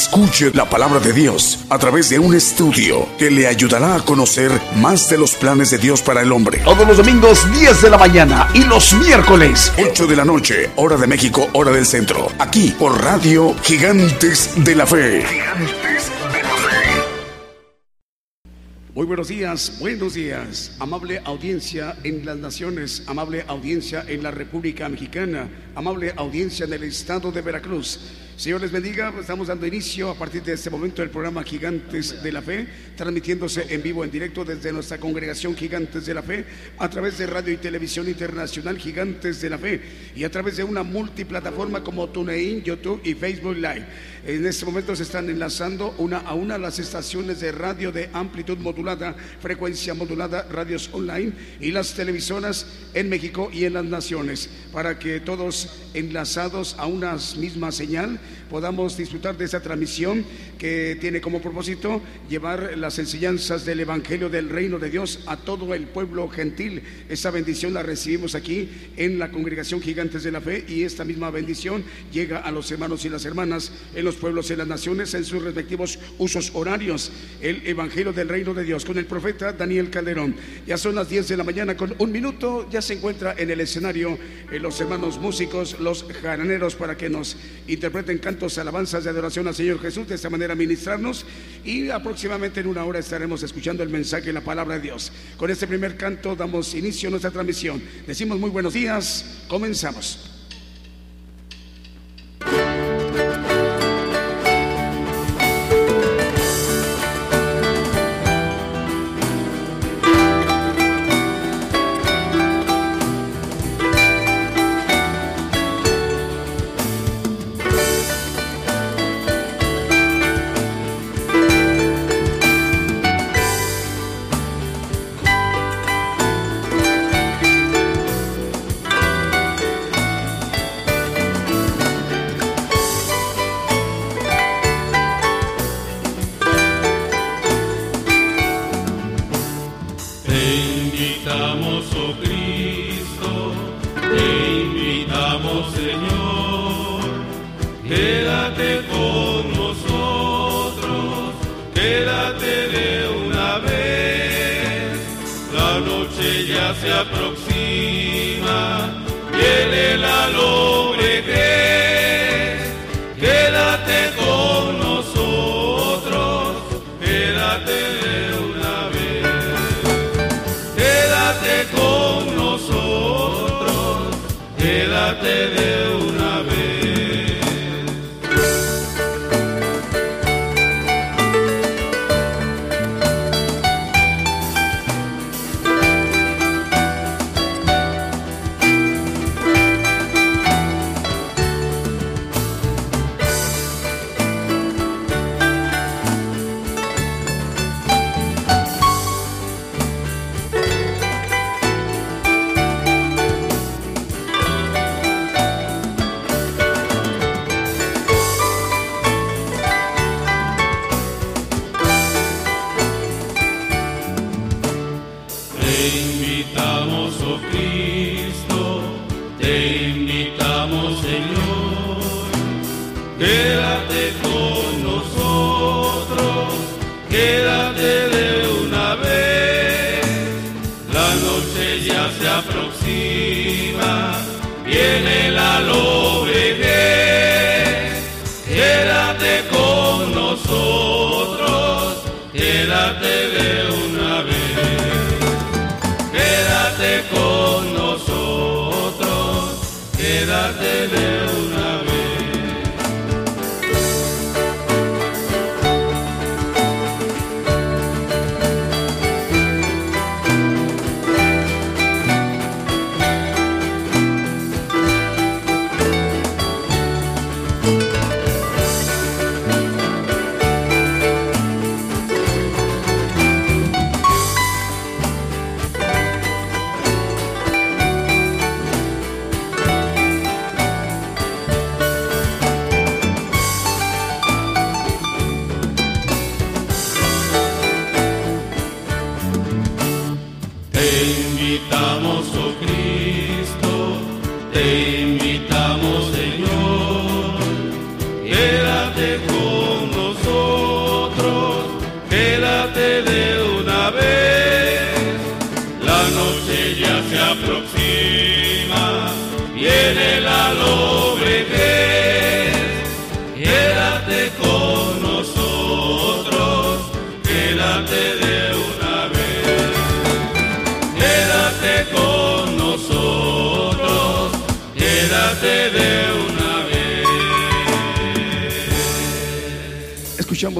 Escuche la palabra de Dios a través de un estudio que le ayudará a conocer más de los planes de Dios para el hombre. Todos los domingos 10 de la mañana y los miércoles 8 de la noche, hora de México, hora del centro. Aquí por Radio Gigantes de la Fe. Gigantes de la Fe. Muy buenos días, buenos días, amable audiencia en las naciones, amable audiencia en la República Mexicana, amable audiencia en el estado de Veracruz. Señor les bendiga, estamos dando inicio a partir de este momento del programa Gigantes de la Fe, transmitiéndose en vivo, en directo desde nuestra congregación Gigantes de la Fe, a través de radio y televisión internacional Gigantes de la Fe y a través de una multiplataforma como TuneIn, YouTube y Facebook Live. En este momento se están enlazando una a una las estaciones de radio de amplitud modulada, frecuencia modulada, radios online y las televisoras en México y en las naciones, para que todos enlazados a una misma señal podamos disfrutar de esta transmisión que tiene como propósito llevar las enseñanzas del Evangelio del Reino de Dios a todo el pueblo gentil. Esa bendición la recibimos aquí en la congregación Gigantes de la Fe y esta misma bendición llega a los hermanos y las hermanas en los pueblos y las naciones en sus respectivos usos horarios. El Evangelio del Reino de Dios con el profeta Daniel Calderón. Ya son las 10 de la mañana con un minuto, ya se encuentra en el escenario eh, los hermanos músicos, los jaraneros para que nos interpreten cantos, alabanzas de adoración al Señor Jesús, de esta manera ministrarnos y aproximadamente en una hora estaremos escuchando el mensaje y la palabra de Dios. Con este primer canto damos inicio a nuestra transmisión. Decimos muy buenos días, comenzamos.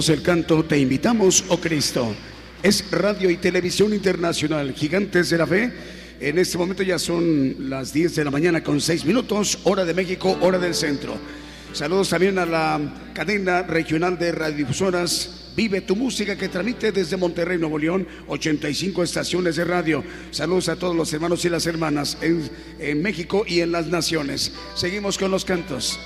El canto Te invitamos, oh Cristo. Es Radio y Televisión Internacional, Gigantes de la Fe. En este momento ya son las 10 de la mañana con 6 minutos, hora de México, hora del centro. Saludos también a la cadena regional de radiodifusoras Vive tu música que transmite desde Monterrey, Nuevo León, 85 estaciones de radio. Saludos a todos los hermanos y las hermanas en México y en las naciones. Seguimos con los cantos.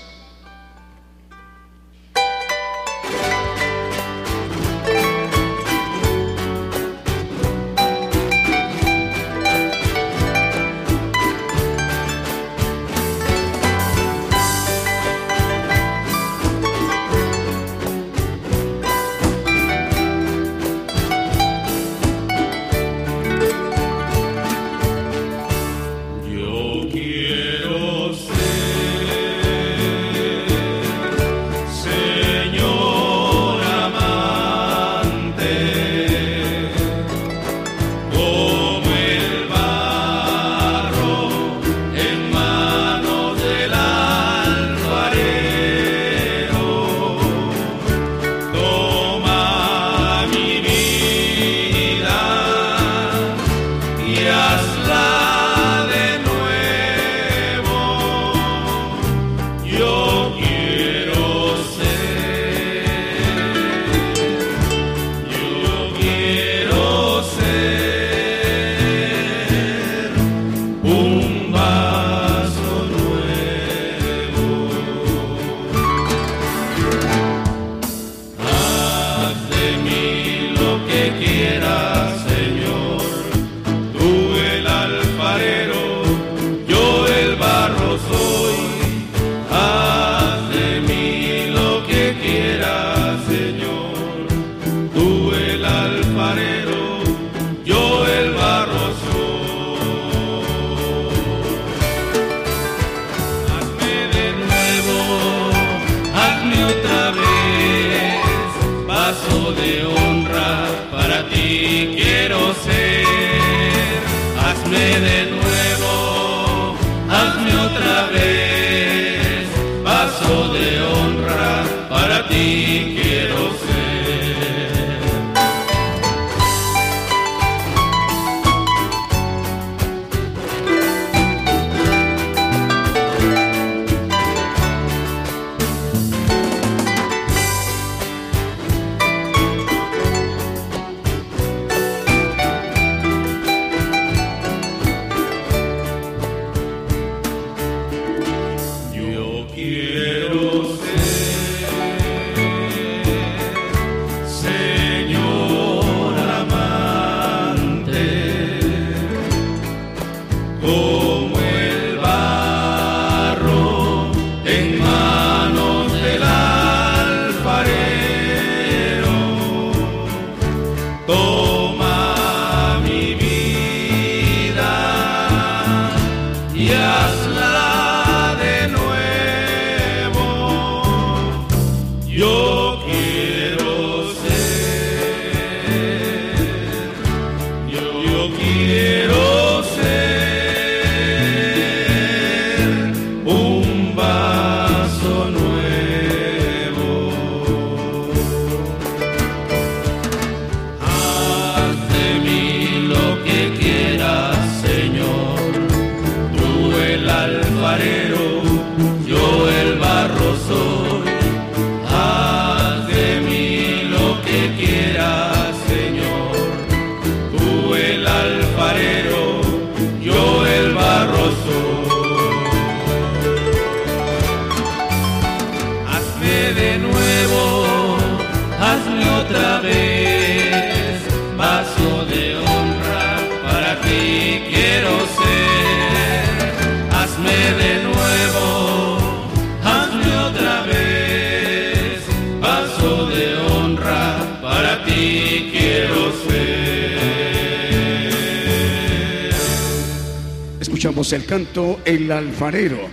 Alfarero.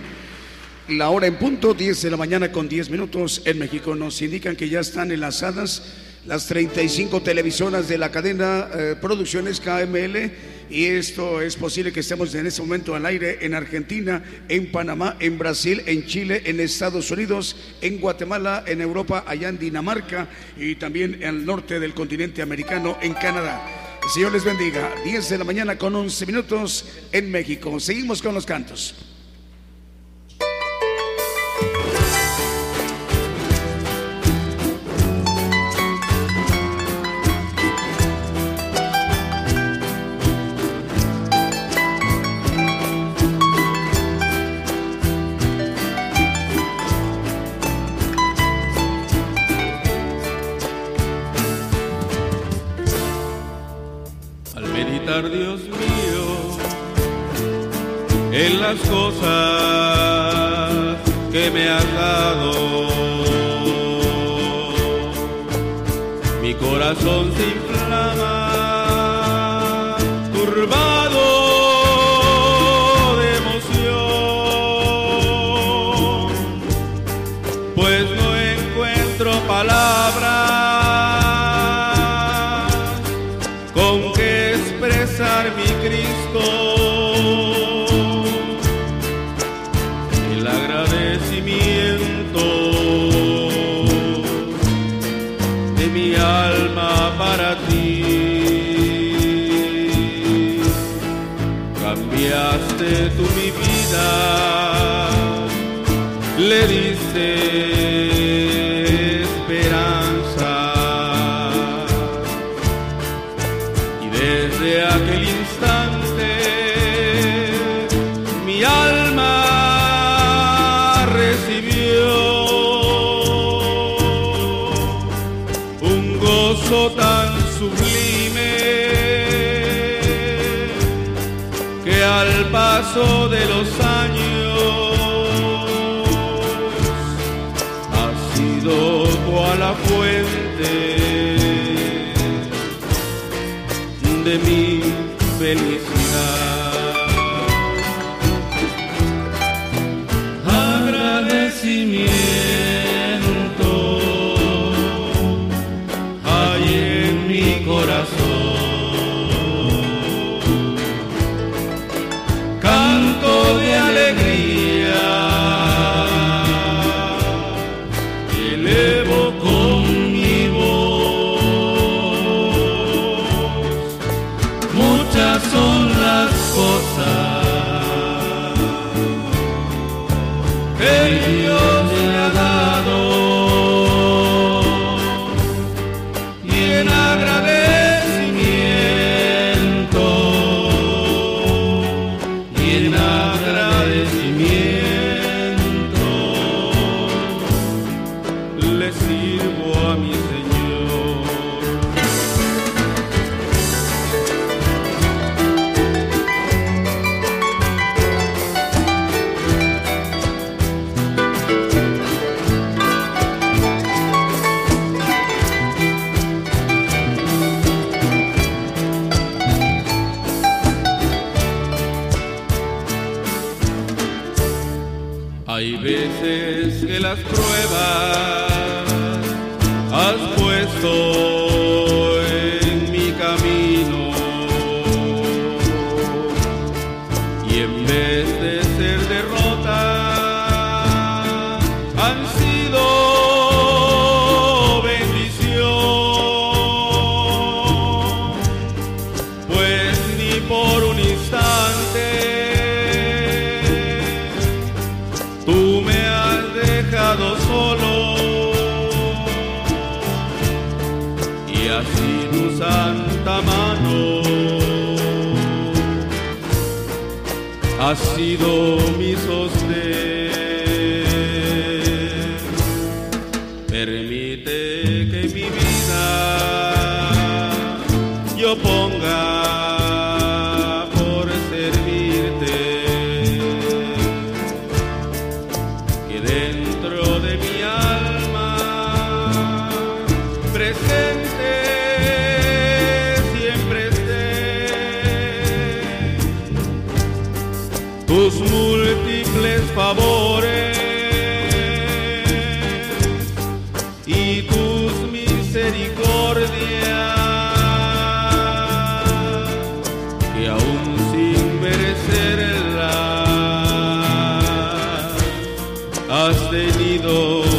La hora en punto, 10 de la mañana con 10 minutos en México. Nos indican que ya están enlazadas las 35 televisoras de la cadena eh, Producciones KML y esto es posible que estemos en este momento al aire en Argentina, en Panamá, en Brasil, en Chile, en Estados Unidos, en Guatemala, en Europa, allá en Dinamarca y también al norte del continente americano, en Canadá. El Señor les bendiga. 10 de la mañana con 11 minutos en México. Seguimos con los cantos. De que aún sin merecerla has tenido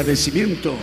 agradecimiento.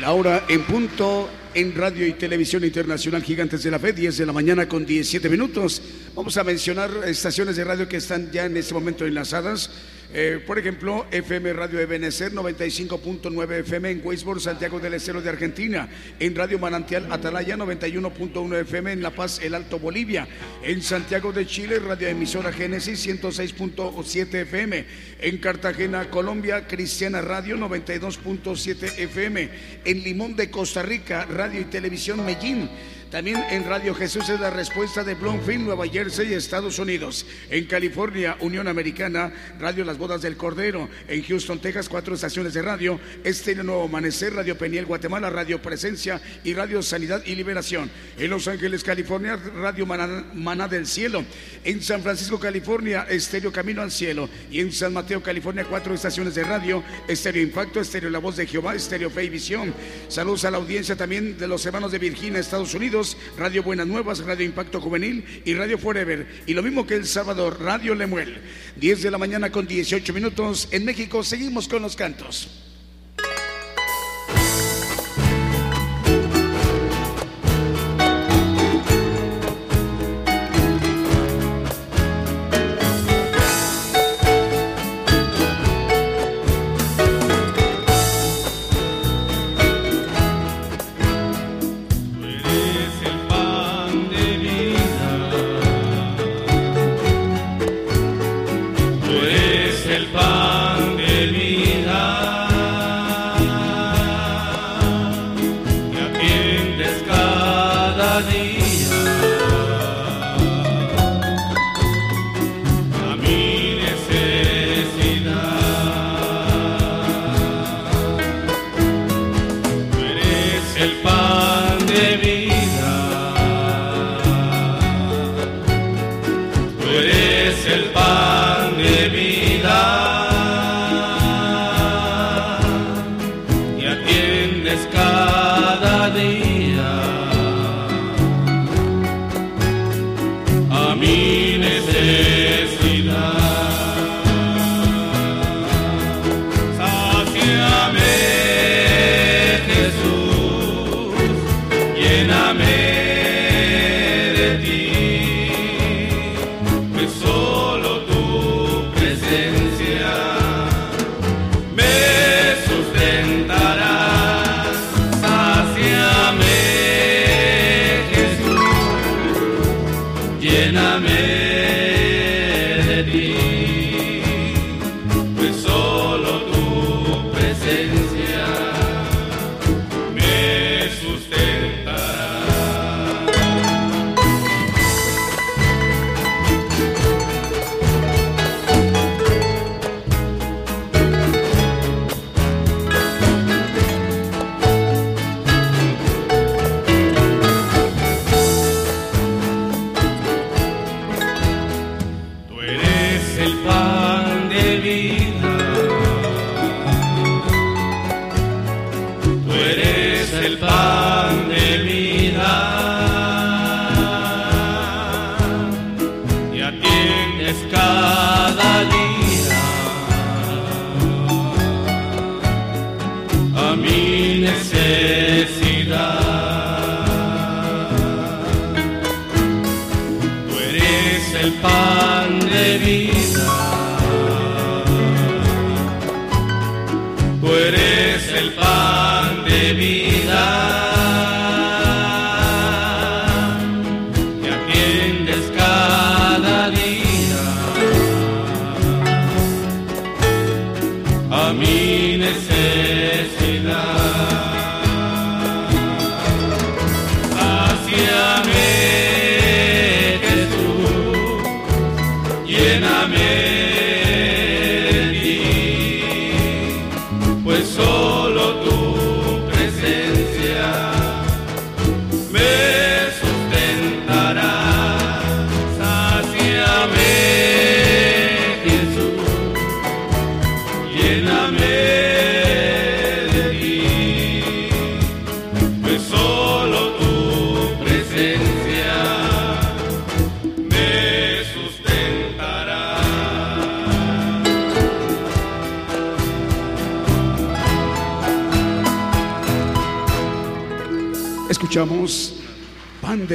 La hora en punto en Radio y Televisión Internacional Gigantes de la Fe, 10 de la mañana con 17 minutos. Vamos a mencionar estaciones de radio que están ya en este momento enlazadas. Eh, por ejemplo, FM Radio Ebenecer 95.9 FM en Weisborg, Santiago del Estero de Argentina. En Radio Manantial Atalaya 91.1 FM en La Paz, El Alto Bolivia. En Santiago de Chile, Radio Emisora Génesis 106.7 FM. En Cartagena, Colombia, Cristiana Radio 92.7 FM. En Limón de Costa Rica, Radio y Televisión Medellín. También en Radio Jesús es la respuesta de Bloomfield, Nueva Jersey, Estados Unidos. En California, Unión Americana, Radio Las Bodas del Cordero. En Houston, Texas, cuatro estaciones de radio. Estéreo Nuevo Amanecer, Radio Peniel, Guatemala, Radio Presencia y Radio Sanidad y Liberación. En Los Ángeles, California, Radio Maná, Maná del Cielo. En San Francisco, California, Estéreo Camino al Cielo. Y en San Mateo, California, cuatro estaciones de radio. Estéreo Impacto, Estéreo La Voz de Jehová, Estéreo Fe y Visión. Saludos a la audiencia también de los hermanos de Virginia, Estados Unidos. Radio Buenas Nuevas, Radio Impacto Juvenil y Radio Forever. Y lo mismo que el sábado, Radio Lemuel. 10 de la mañana con 18 minutos. En México seguimos con los cantos.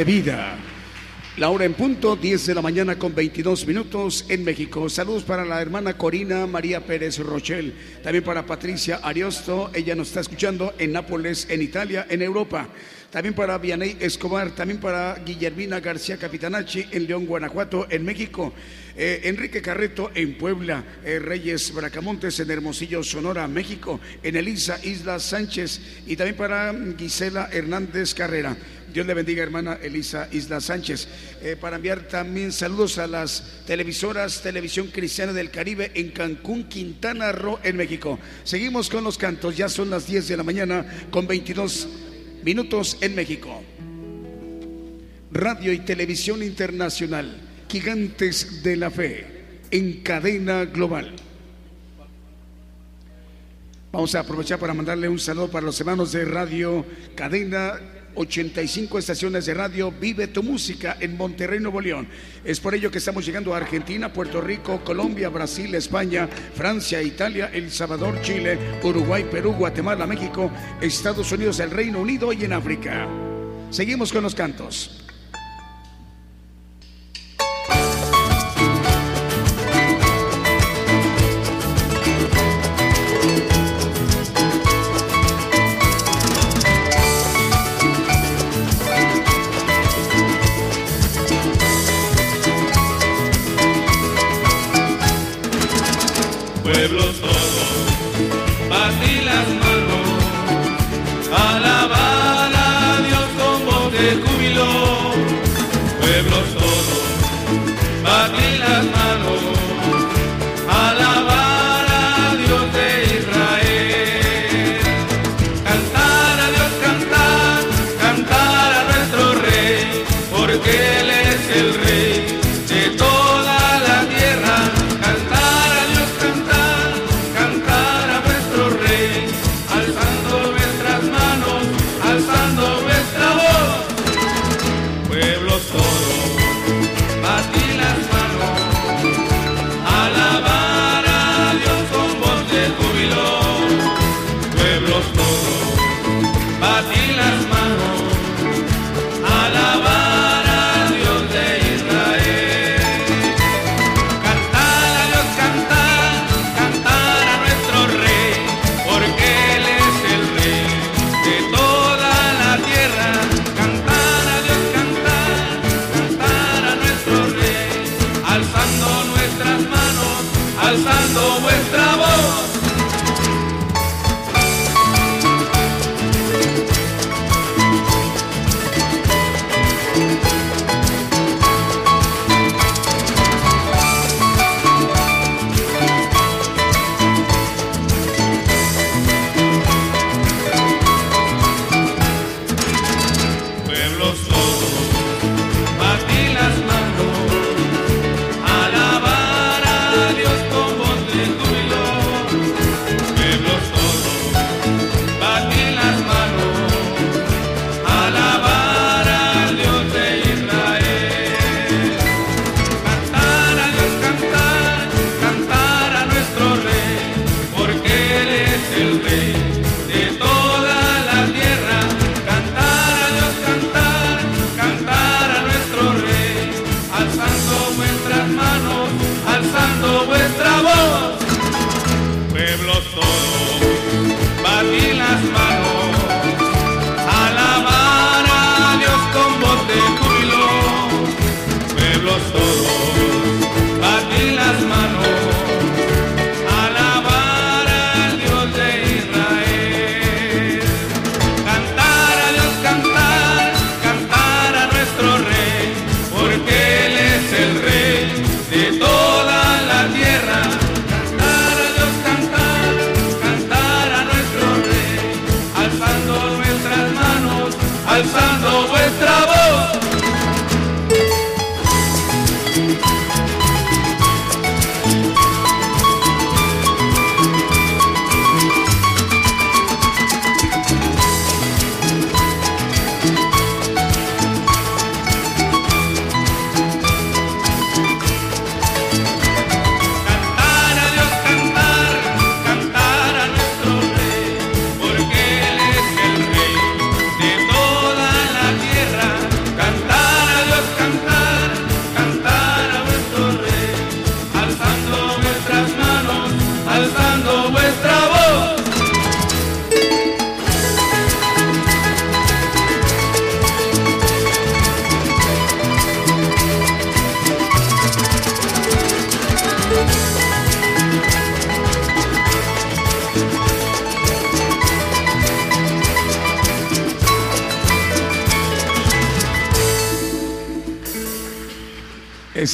Vida. La hora en punto, 10 de la mañana con 22 minutos en México. Saludos para la hermana Corina María Pérez Rochel, también para Patricia Ariosto, ella nos está escuchando en Nápoles, en Italia, en Europa. También para Vianey Escobar, también para Guillermina García Capitanacci en León, Guanajuato, en México. Eh, Enrique Carreto en Puebla, eh, Reyes Bracamontes en Hermosillo, Sonora, México, en Elisa Isla Sánchez y también para Gisela Hernández Carrera. Dios le bendiga, hermana Elisa Isla Sánchez. Eh, para enviar también saludos a las televisoras Televisión Cristiana del Caribe en Cancún, Quintana Roo, en México. Seguimos con los cantos, ya son las 10 de la mañana con 22 minutos en México. Radio y Televisión Internacional Gigantes de la Fe en cadena global. Vamos a aprovechar para mandarle un saludo para los hermanos de Radio Cadena 85 estaciones de radio Vive tu música en Monterrey, Nuevo León. Es por ello que estamos llegando a Argentina, Puerto Rico, Colombia, Brasil, España, Francia, Italia, El Salvador, Chile, Uruguay, Perú, Guatemala, México, Estados Unidos, el Reino Unido y en África. Seguimos con los cantos. así las manos a la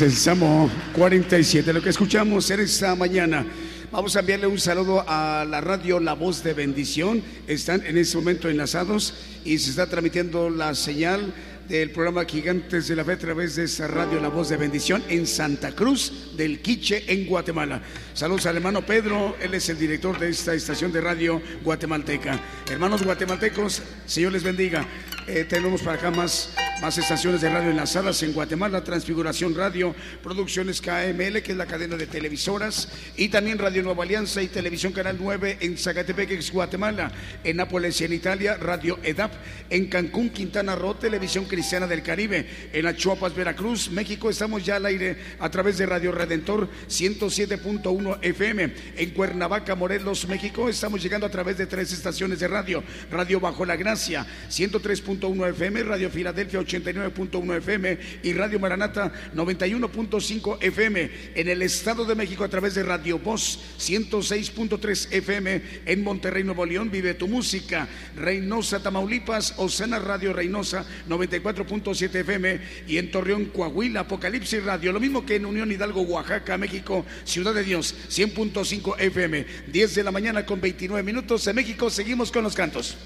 El Salmo 47, lo que escuchamos en esta mañana. Vamos a enviarle un saludo a la radio La Voz de Bendición. Están en este momento enlazados y se está transmitiendo la señal del programa Gigantes de la Fe a través de esa radio La Voz de Bendición en Santa Cruz del Quiche, en Guatemala. Saludos al hermano Pedro, él es el director de esta estación de radio guatemalteca. Hermanos guatemaltecos, Señor les bendiga. Eh, tenemos para acá más, más estaciones de radio enlazadas en Guatemala, Transfiguración Radio, Producciones KML, que es la cadena de televisoras, y también Radio Nueva Alianza y Televisión Canal 9 en Zacatepec, Guatemala, en Nápoles en Italia, Radio EDAP, en Cancún, Quintana Roo, Televisión Cristiana del Caribe, en Achuapas, Veracruz, México, estamos ya al aire a través de Radio Redentor 107.1 FM, en Cuernavaca, Morelos, México, estamos llegando a través de tres estaciones de radio, Radio Bajo la Gracia, 103. 1 FM, Radio Filadelfia 89.1 FM y Radio Maranata 91.5 FM. En el Estado de México a través de Radio Voz 106.3 FM. En Monterrey, Nuevo León, vive tu música. Reynosa, Tamaulipas, Osana Radio Reynosa 94.7 FM. Y en Torreón, Coahuila, Apocalipsis Radio. Lo mismo que en Unión Hidalgo, Oaxaca, México, Ciudad de Dios 100.5 FM. 10 de la mañana con 29 minutos. En México seguimos con los cantos.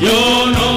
Yo no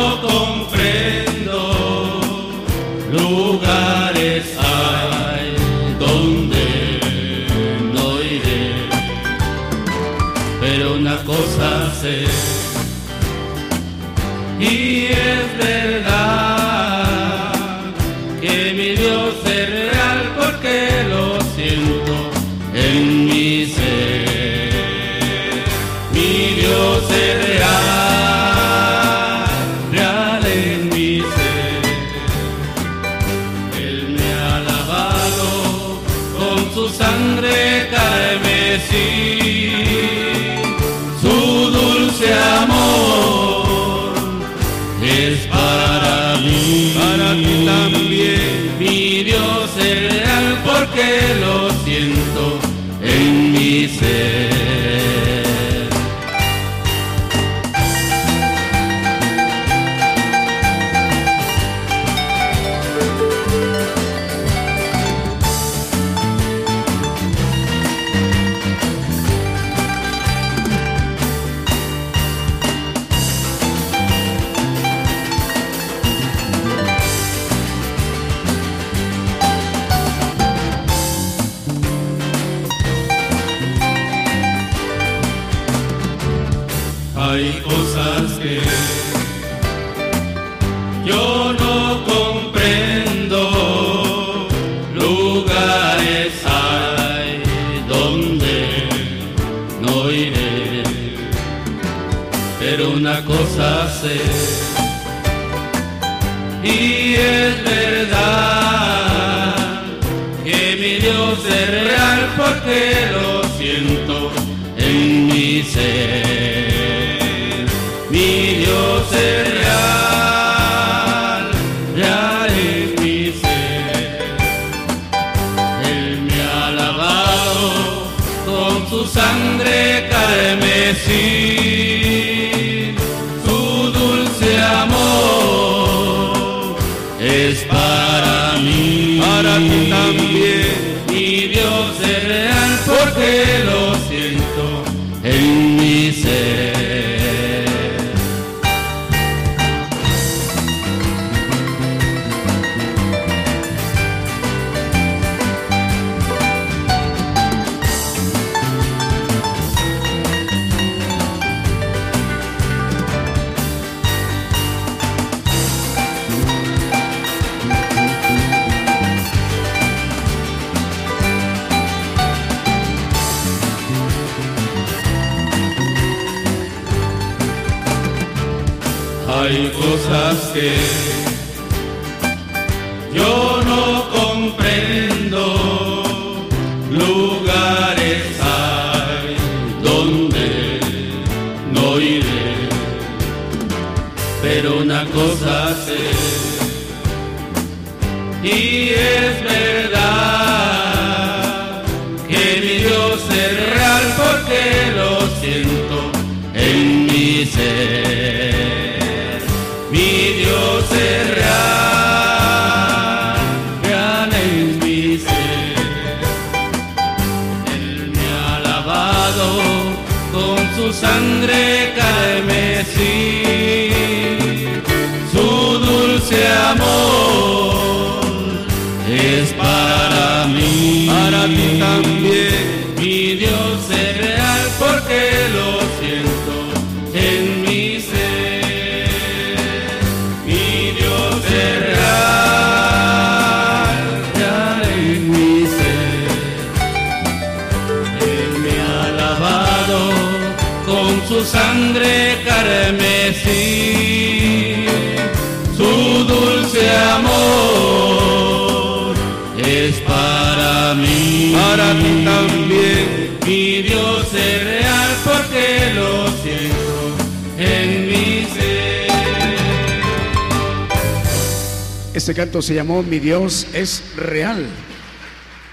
Este canto se llamó Mi Dios es real.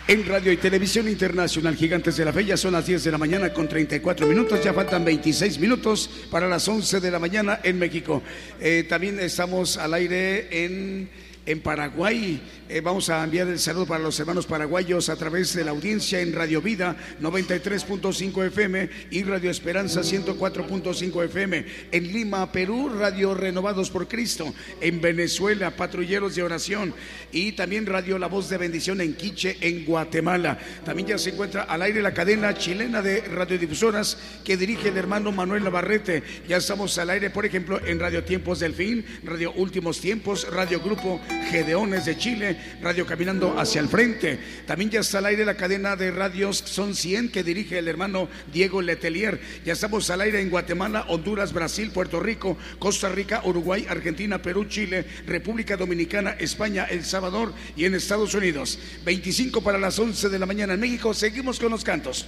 En Radio y Televisión Internacional Gigantes de la Fe ya son las 10 de la mañana con 34 minutos, ya faltan 26 minutos para las 11 de la mañana en México. Eh, también estamos al aire en, en Paraguay. Eh, vamos a enviar el saludo para los hermanos paraguayos a través de la audiencia en Radio Vida 93.5 FM y Radio Esperanza 104.5 FM. En Lima, Perú, Radio Renovados por Cristo. En Venezuela, Patrulleros de Oración. Y también Radio La Voz de Bendición en Quiche, en Guatemala. También ya se encuentra al aire la cadena chilena de radiodifusoras que dirige el hermano Manuel Navarrete. Ya estamos al aire, por ejemplo, en Radio Tiempos del Fin, Radio Últimos Tiempos, Radio Grupo Gedeones de Chile, Radio Caminando hacia el Frente. También ya está al aire la cadena de radios Son 100 que dirige el hermano Diego Letelier. Ya estamos al aire en Guatemala, Honduras, Brasil, Puerto Rico, Costa Rica, Uruguay, Argentina, Perú, Chile, República Dominicana, España, El Salvador y en Estados Unidos. 25 para las 11 de la mañana en México. Seguimos con los cantos.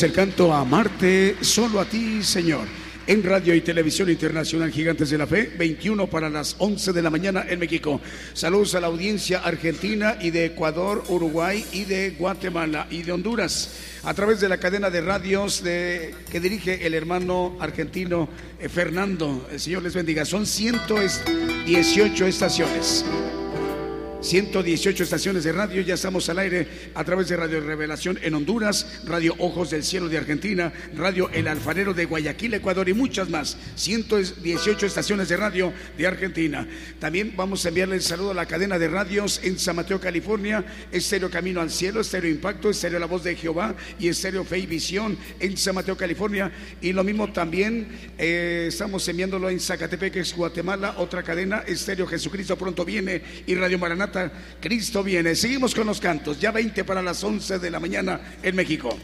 Escuchamos el canto Amarte solo a ti, Señor en Radio y Televisión Internacional Gigantes de la Fe, 21 para las 11 de la mañana en México. Saludos a la audiencia argentina y de Ecuador, Uruguay y de Guatemala y de Honduras a través de la cadena de radios que dirige el hermano argentino eh, Fernando. El Señor les bendiga. Son 118 estaciones. 118 estaciones de radio, ya estamos al aire a través de Radio Revelación en Honduras, Radio Ojos del Cielo de Argentina, Radio El Alfarero de Guayaquil, Ecuador y muchas más. 118 estaciones de radio de Argentina. También vamos a enviarle el saludo a la cadena de radios en San Mateo, California, Estéreo Camino al Cielo, Estéreo Impacto, Estéreo La Voz de Jehová y Estéreo Fe y Visión en San Mateo, California. Y lo mismo también eh, estamos enviándolo en Zacatepec, Guatemala, otra cadena, Estéreo Jesucristo pronto viene y Radio Maranata Cristo viene. Seguimos con los cantos, ya 20 para las 11 de la mañana en México.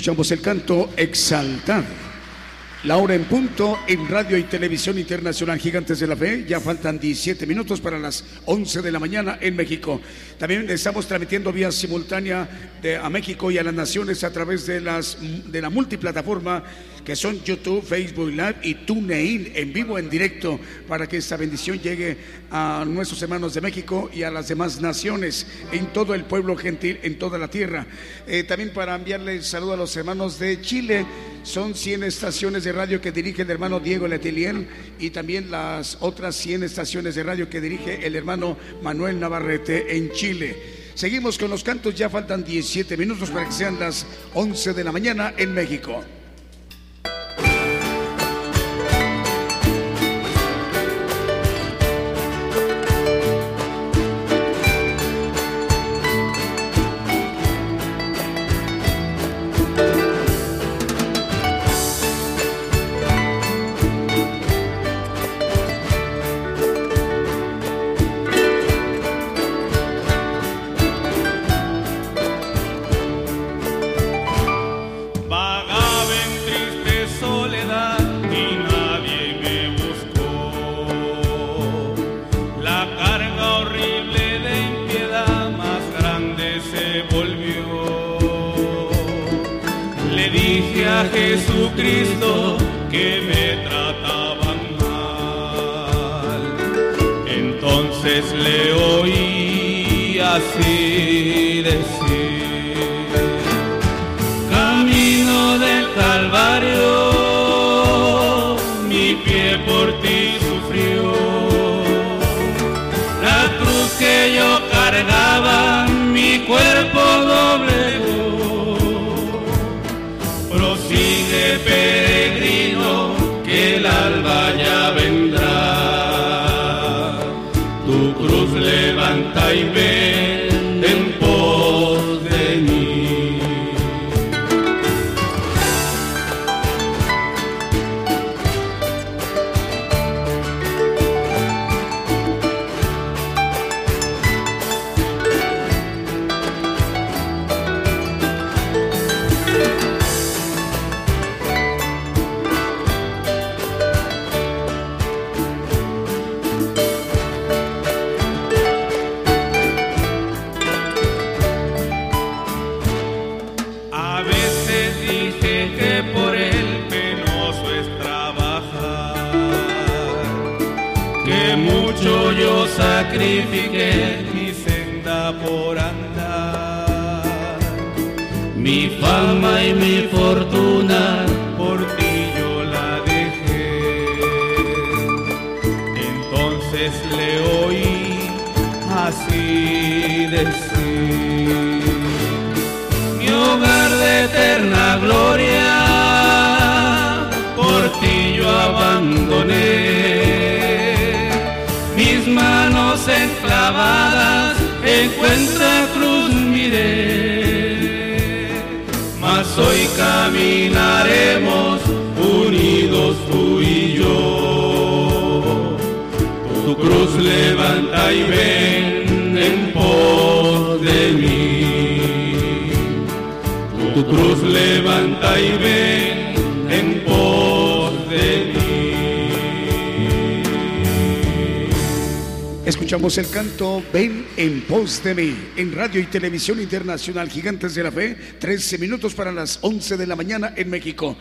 Escuchamos el canto exaltado. La hora en punto en Radio y Televisión Internacional Gigantes de la Fe. Ya faltan 17 minutos para las 11 de la mañana en México. También estamos transmitiendo vía simultánea a México y a las naciones a través de, las, de la multiplataforma que son YouTube, Facebook Live y TuneIn en vivo, en directo, para que esta bendición llegue a nuestros hermanos de México y a las demás naciones, en todo el pueblo gentil, en toda la tierra. Eh, también para enviarle saludo a los hermanos de Chile, son 100 estaciones de radio que dirige el hermano Diego Letelier y también las otras 100 estaciones de radio que dirige el hermano Manuel Navarrete en Chile. Seguimos con los cantos, ya faltan 17 minutos para que sean las 11 de la mañana en México. Pos de mí en Radio y Televisión Internacional Gigantes de la Fe, 13 minutos para las 11 de la mañana en México.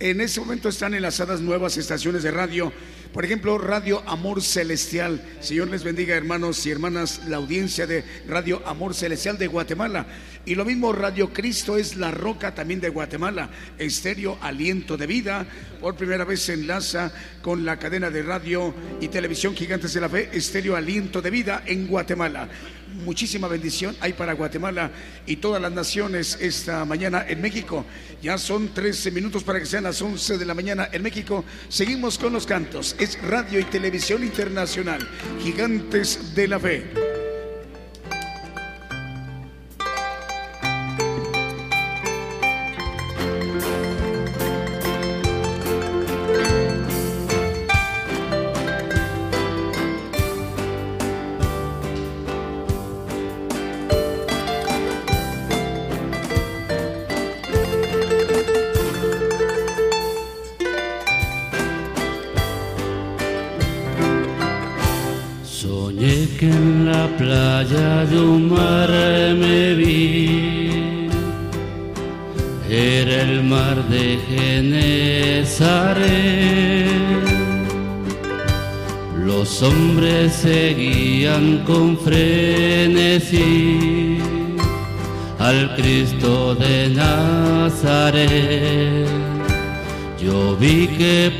En este momento están enlazadas nuevas estaciones de radio, por ejemplo, Radio Amor Celestial. Señor les bendiga, hermanos y hermanas, la audiencia de Radio Amor Celestial de Guatemala. Y lo mismo Radio Cristo es la roca también de Guatemala. Estéreo Aliento de Vida. Por primera vez se enlaza con la cadena de radio y televisión Gigantes de la Fe, Estéreo Aliento de Vida en Guatemala. Muchísima bendición hay para Guatemala y todas las naciones esta mañana en México. Ya son 13 minutos para que sean las 11 de la mañana en México. Seguimos con los cantos. Es Radio y Televisión Internacional, Gigantes de la Fe.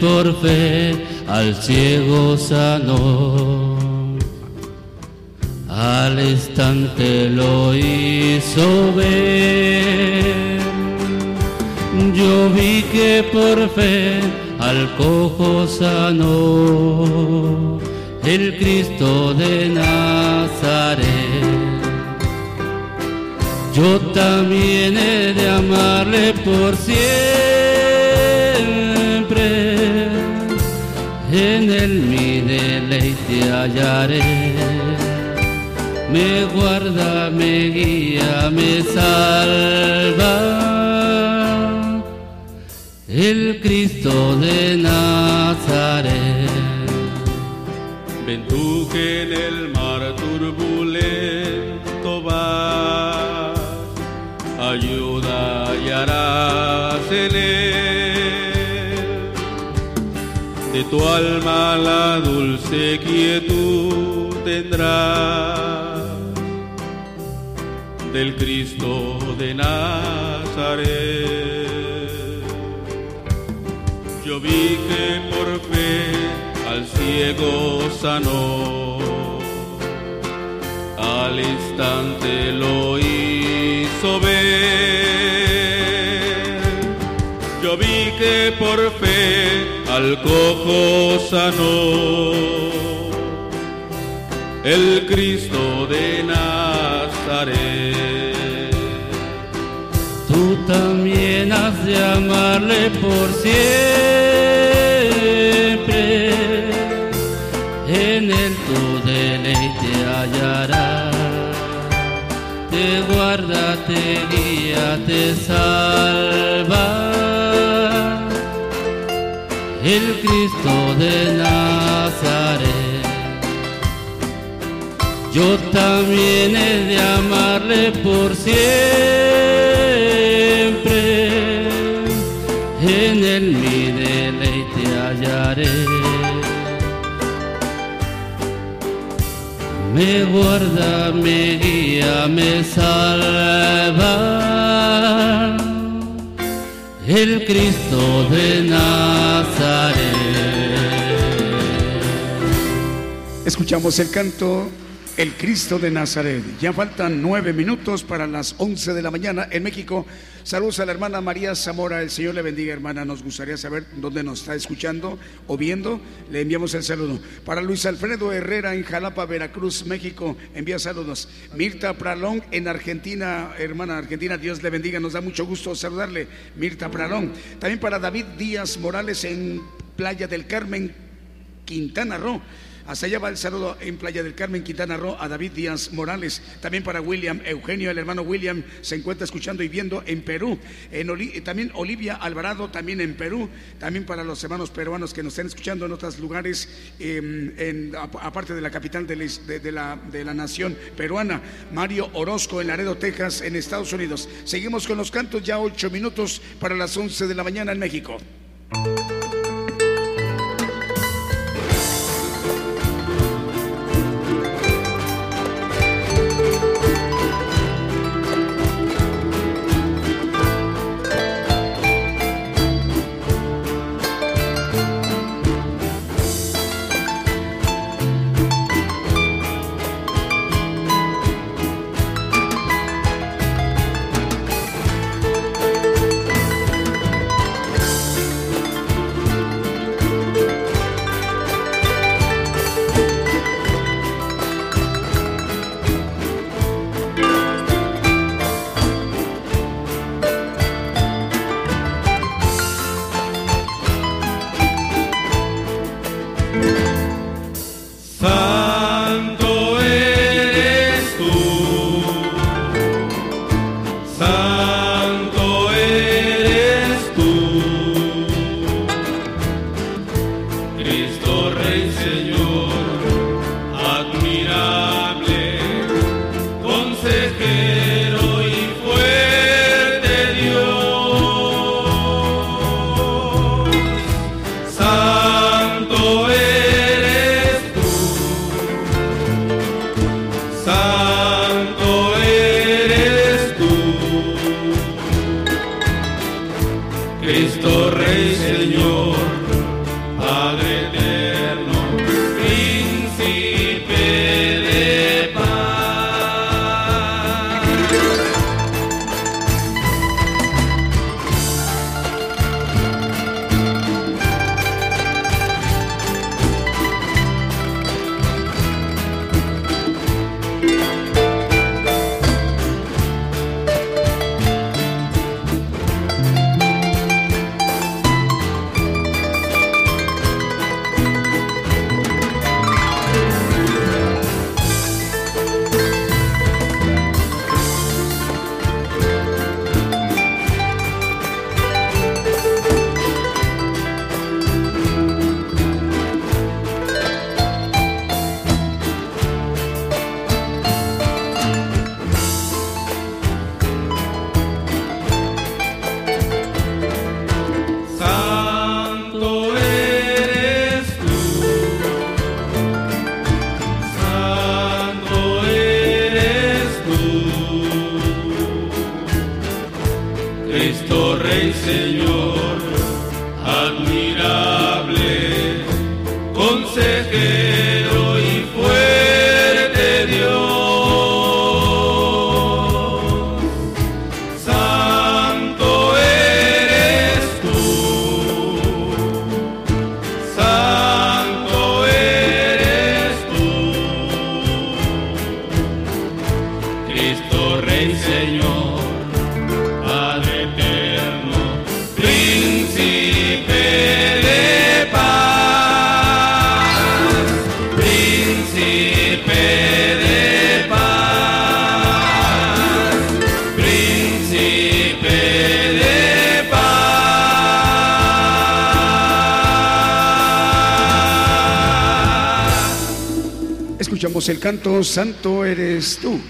Por fe al ciego sanó al instante lo hizo ver. Yo vi que por fe al cojo sanó el Cristo de Nazaret. Yo también he de amarle por siempre, en él mi deleite hallaré me guarda, me guía, me salva. El Cristo de Nazaret. Ven tú que en el mar turbulento vas, ayuda y harás. Tu alma la dulce quietud tendrás del Cristo de Nazaret. Yo vi que por fe al ciego sanó, al instante lo hizo ver. Yo vi que por fe al cojo sanó, el Cristo de Nazaret también has de amarle por siempre. En él tu deleite hallarás. Te guarda, te guía, te salva. El Cristo de Nazaret. Yo también he de amarle por siempre en él mi deleite hallaré. Me guarda, me guía, me salva el Cristo de Nazaret. Escuchamos el canto el Cristo de Nazaret. Ya faltan nueve minutos para las once de la mañana en México. Saludos a la hermana María Zamora. El Señor le bendiga, hermana. Nos gustaría saber dónde nos está escuchando o viendo. Le enviamos el saludo. Para Luis Alfredo Herrera en Jalapa, Veracruz, México. Envía saludos. Mirta Pralón en Argentina, hermana Argentina. Dios le bendiga. Nos da mucho gusto saludarle. Mirta Pralón. También para David Díaz Morales en Playa del Carmen, Quintana Roo. Hasta allá va el saludo en Playa del Carmen, Quintana Roo, a David Díaz Morales. También para William Eugenio, el hermano William, se encuentra escuchando y viendo en Perú. En también Olivia Alvarado, también en Perú. También para los hermanos peruanos que nos estén escuchando en otros lugares, em, aparte de la capital de la, de la nación peruana. Mario Orozco en Laredo, Texas, en Estados Unidos. Seguimos con los cantos, ya ocho minutos para las once de la mañana en México. Escuchamos el canto Santo eres tú.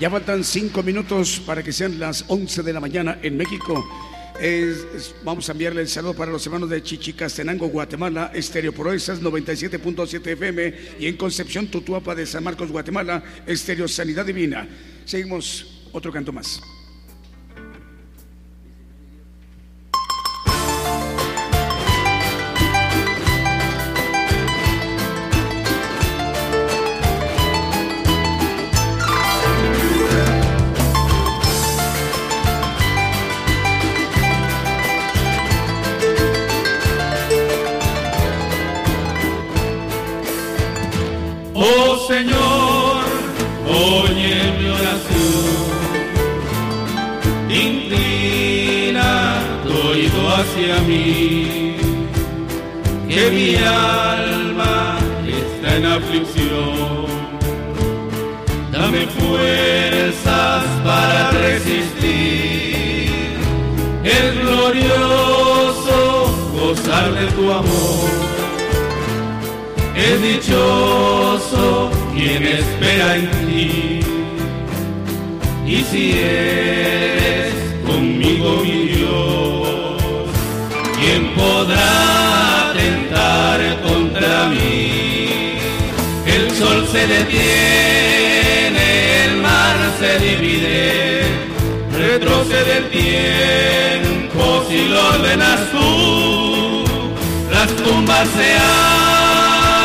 Ya faltan cinco minutos para que sean las 11 de la mañana en México. Vamos a enviarle el saludo para los hermanos de Chichicastenango, Guatemala, Estéreo Proezas 97.7 FM y en Concepción, Tutuapa de San Marcos, Guatemala, Estéreo Sanidad Divina. Seguimos otro canto más. Que mi alma está en aflicción. Dame fuerzas para resistir, es glorioso gozar de tu amor. Es dichoso quien espera en ti. Y si eres conmigo mi Dios, ¿quién podrá tentar contra mí? El sol se detiene, el mar se divide, retrocede el tiempo si lo ordenas tú. Las tumbas se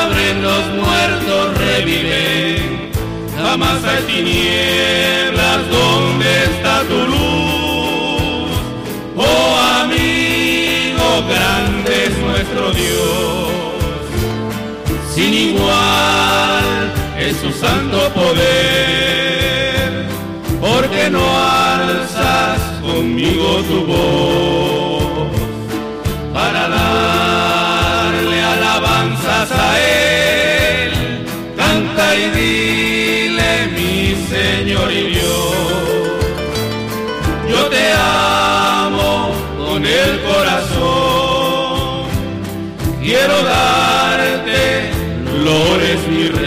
abren, los muertos reviven. Jamás hay tinieblas donde está tu luz. Oh amigo, grande es Dios. Sin igual es su santo poder. Porque no alzas conmigo tu voz para darle alabanzas a Él. Canta y dile, mi Señor y Dios, yo te amo con el corazón. Quiero darte flores, mi Rey,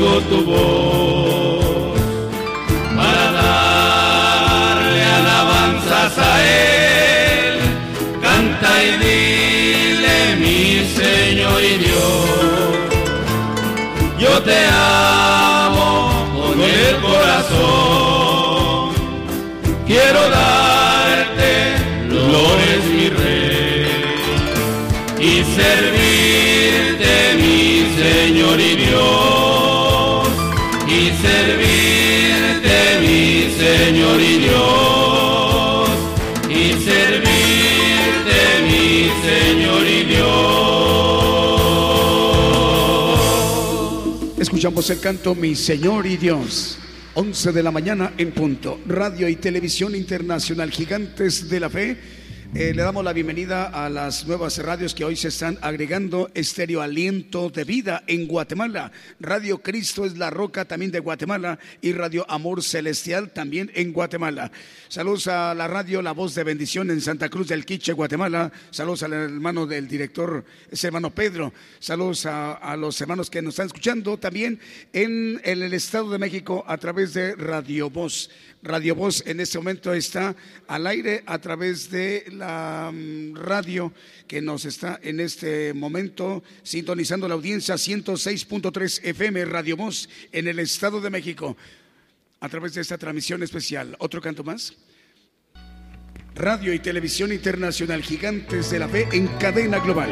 tu voz para darle alabanzas a él, canta y dile mi Señor y Dios, yo te amo con el corazón, Y Dios y servirte mi Señor y Dios Escuchamos el canto Mi Señor y Dios. 11 de la mañana en punto. Radio y Televisión Internacional Gigantes de la Fe. Eh, le damos la bienvenida a las nuevas radios que hoy se están agregando. Estéreo Aliento de Vida en Guatemala. Radio Cristo es la roca también de Guatemala. Y Radio Amor Celestial también en Guatemala. Saludos a la radio La Voz de Bendición en Santa Cruz del Quiche, Guatemala. Saludos al hermano del director, ese hermano Pedro. Saludos a, los hermanos que nos están escuchando también en, en el Estado de México a través de Radio Voz. Radio Voz en este momento está al aire a través de la mm, radio que nos está en este momento sintonizando la audiencia 106.3 FM Radio Voz en el Estado de México a través de esta transmisión especial. Otro canto más. Radio y Televisión Internacional Gigantes de la Fe en cadena global.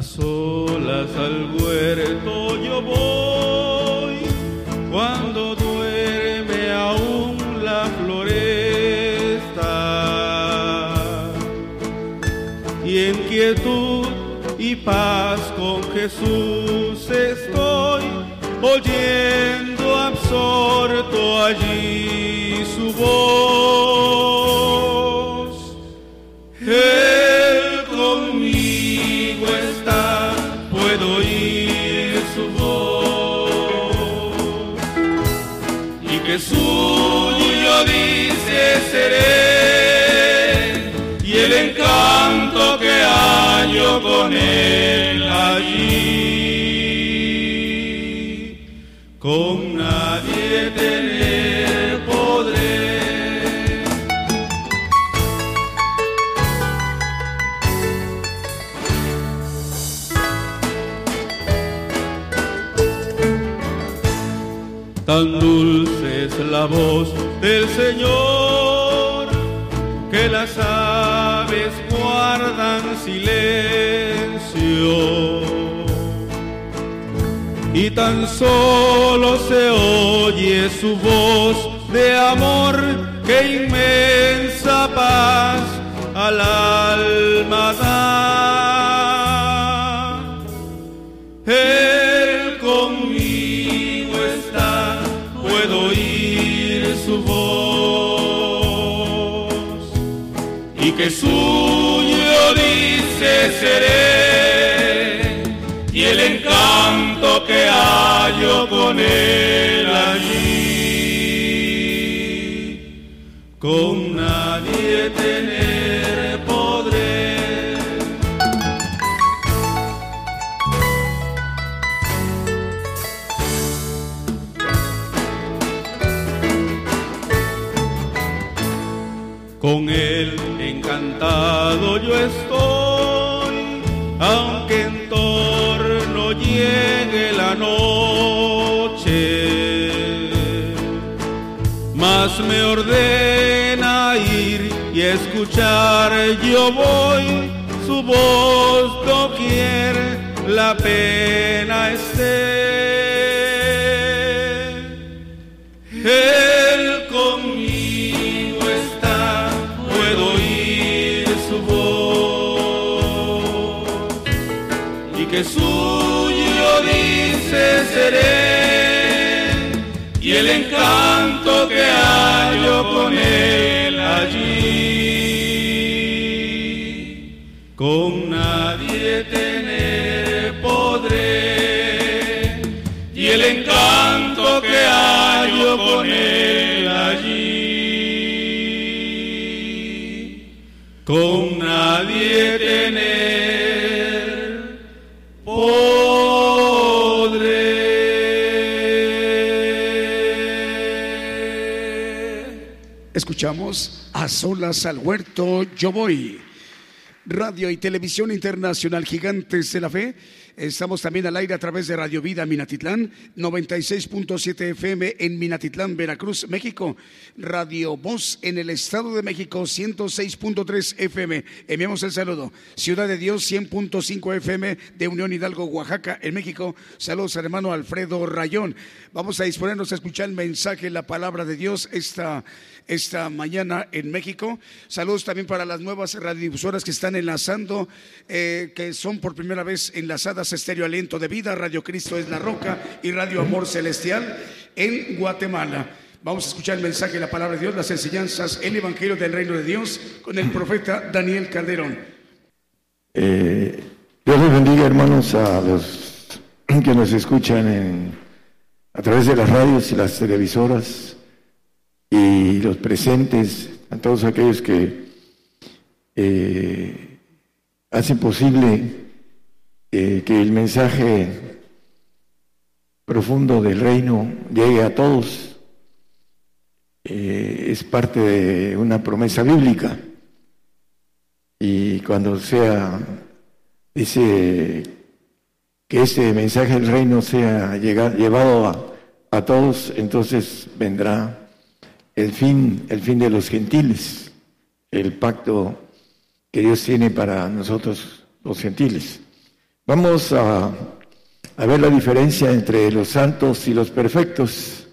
A solas al huerto yo voy cuando duerme aún la floresta y en quietud y paz con Jesús estoy oyendo absorto allí su voz. Con él allí, con nadie tener podré. Tan dulce es la voz del Señor que las aves guardan silencio. Y tan solo se oye su voz de amor que inmensa paz al alma da. Él conmigo está, puedo oír su voz. Y que suyo dice seré, el encanto que hallo con él llegue la noche. mas me ordena ir y escuchar. Yo voy su voz doquier la pena esté. Y el encanto que hallo con él Escuchamos a solas al huerto, yo voy. Radio y Televisión Internacional Gigantes de la Fe. Estamos también al aire a través de Radio Vida Minatitlán, 96.7 FM en Minatitlán, Veracruz, México. Radio Voz en el Estado de México, 106.3 FM. Enviamos el saludo. Ciudad de Dios, 100.5 FM de Unión Hidalgo, Oaxaca, en México. Saludos al hermano Alfredo Rayón. Vamos a disponernos a escuchar el mensaje, la palabra de Dios esta, esta mañana en México. Saludos también para las nuevas radiodifusoras que están enlazando, eh, que son por primera vez enlazadas Estéreo Aliento de Vida, Radio Cristo es la Roca y Radio Amor Celestial en Guatemala. Vamos a escuchar el mensaje, la palabra de Dios, las enseñanzas, el Evangelio del Reino de Dios con el profeta Daniel Calderón. Eh, Dios les bendiga, hermanos, a los que nos escuchan en, a través de las radios y las televisoras y los presentes, a todos aquellos que eh, hacen posible eh, que el mensaje profundo del reino llegue a todos. Eh, es parte de una promesa bíblica. Y cuando sea, dice que este mensaje del reino sea llevado a, a todos, entonces vendrá el fin, el fin de los gentiles, el pacto que Dios tiene para nosotros los gentiles. Vamos a, a ver la diferencia entre los santos y los perfectos.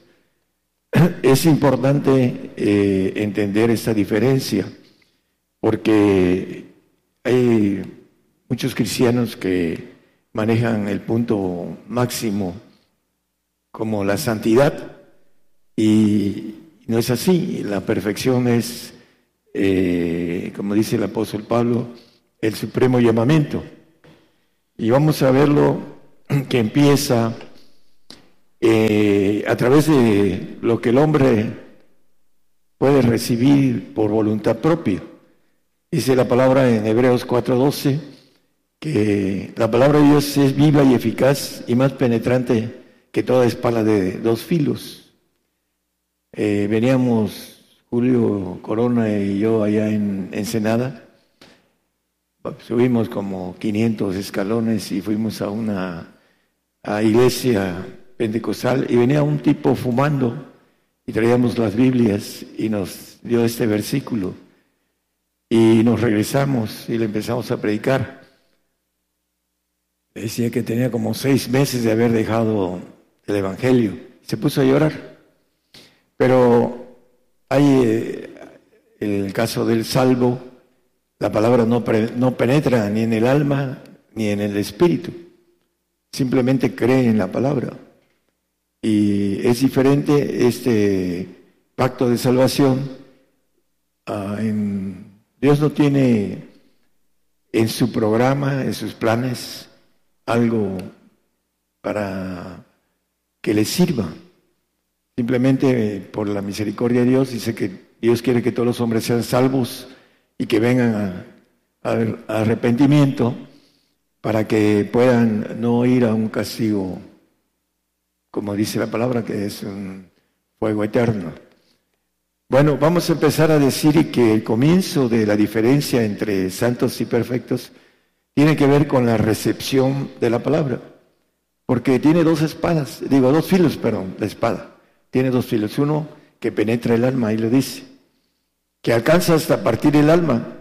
Es importante eh, entender esta diferencia porque hay muchos cristianos que manejan el punto máximo como la santidad y no es así. La perfección es, eh, como dice el apóstol Pablo, el supremo llamamiento. Y vamos a verlo que empieza eh, a través de lo que el hombre puede recibir por voluntad propia. Dice la palabra en Hebreos 4:12 que la palabra de Dios es viva y eficaz y más penetrante que toda espada de dos filos. Eh, veníamos Julio Corona y yo allá en Ensenada subimos como 500 escalones y fuimos a una iglesia pentecostal y venía un tipo fumando y traíamos las Biblias y nos dio este versículo y nos regresamos y le empezamos a predicar. Decía que tenía como seis meses de haber dejado el Evangelio. Se puso a llorar. Pero hay eh, el caso del salvo, la palabra no, no penetra ni en el alma ni en el espíritu. Simplemente cree en la palabra. Y es diferente este pacto de salvación. Ah, Dios no tiene en su programa, en sus planes, algo para que le sirva. Simplemente por la misericordia de Dios dice que Dios quiere que todos los hombres sean salvos y que vengan a, arrepentimiento para que puedan no ir a un castigo, como dice la palabra, que es un fuego eterno. Bueno, vamos a empezar a decir que el comienzo de la diferencia entre santos y perfectos tiene que ver con la recepción de la palabra, porque tiene dos espadas, digo, dos filos, perdón, la espada. Tiene dos filos. Uno que penetra el alma, ahí lo dice, que alcanza hasta partir el alma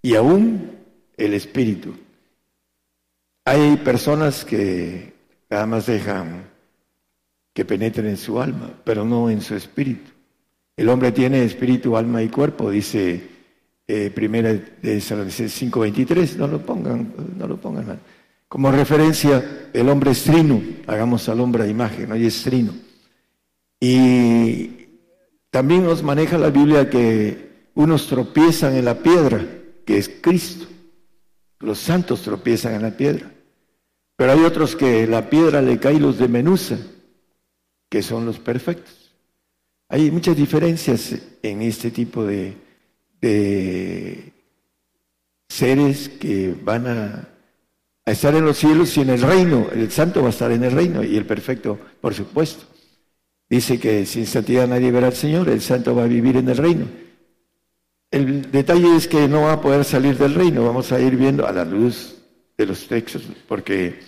y aún el espíritu. Hay personas que nada más dejan que penetren en su alma, pero no en su espíritu. El hombre tiene espíritu, alma y cuerpo, dice eh, primera de San 5.23, no lo pongan, no lo pongan. Como referencia, el hombre es trino, hagamos al hombre a imagen, ¿no? y es trino. Y también nos maneja la Biblia que unos tropiezan en la piedra, que es Cristo. Los santos tropiezan en la piedra. Pero hay otros que la piedra le cae los menusa, que son los perfectos. Hay muchas diferencias en este tipo de, de seres que van a, estar en los cielos y en el reino. El santo va a estar en el reino y el perfecto, por supuesto. Dice que sin santidad nadie verá al Señor, el santo va a vivir en el reino. El detalle es que no va a poder salir del reino, vamos a ir viendo a la luz de los textos, porque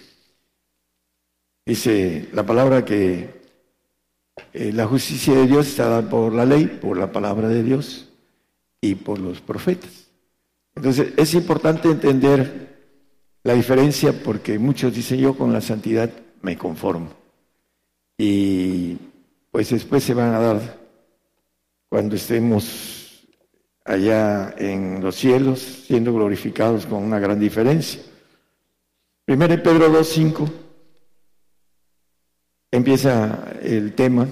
dice la palabra que eh, la justicia de Dios está dada por la ley, por la palabra de Dios y por los profetas. Entonces es importante entender la diferencia porque muchos dicen yo con la santidad me conformo. Y pues después se van a dar cuando estemos allá en los cielos siendo glorificados con una gran diferencia. Primero Pedro 2.5 empieza el tema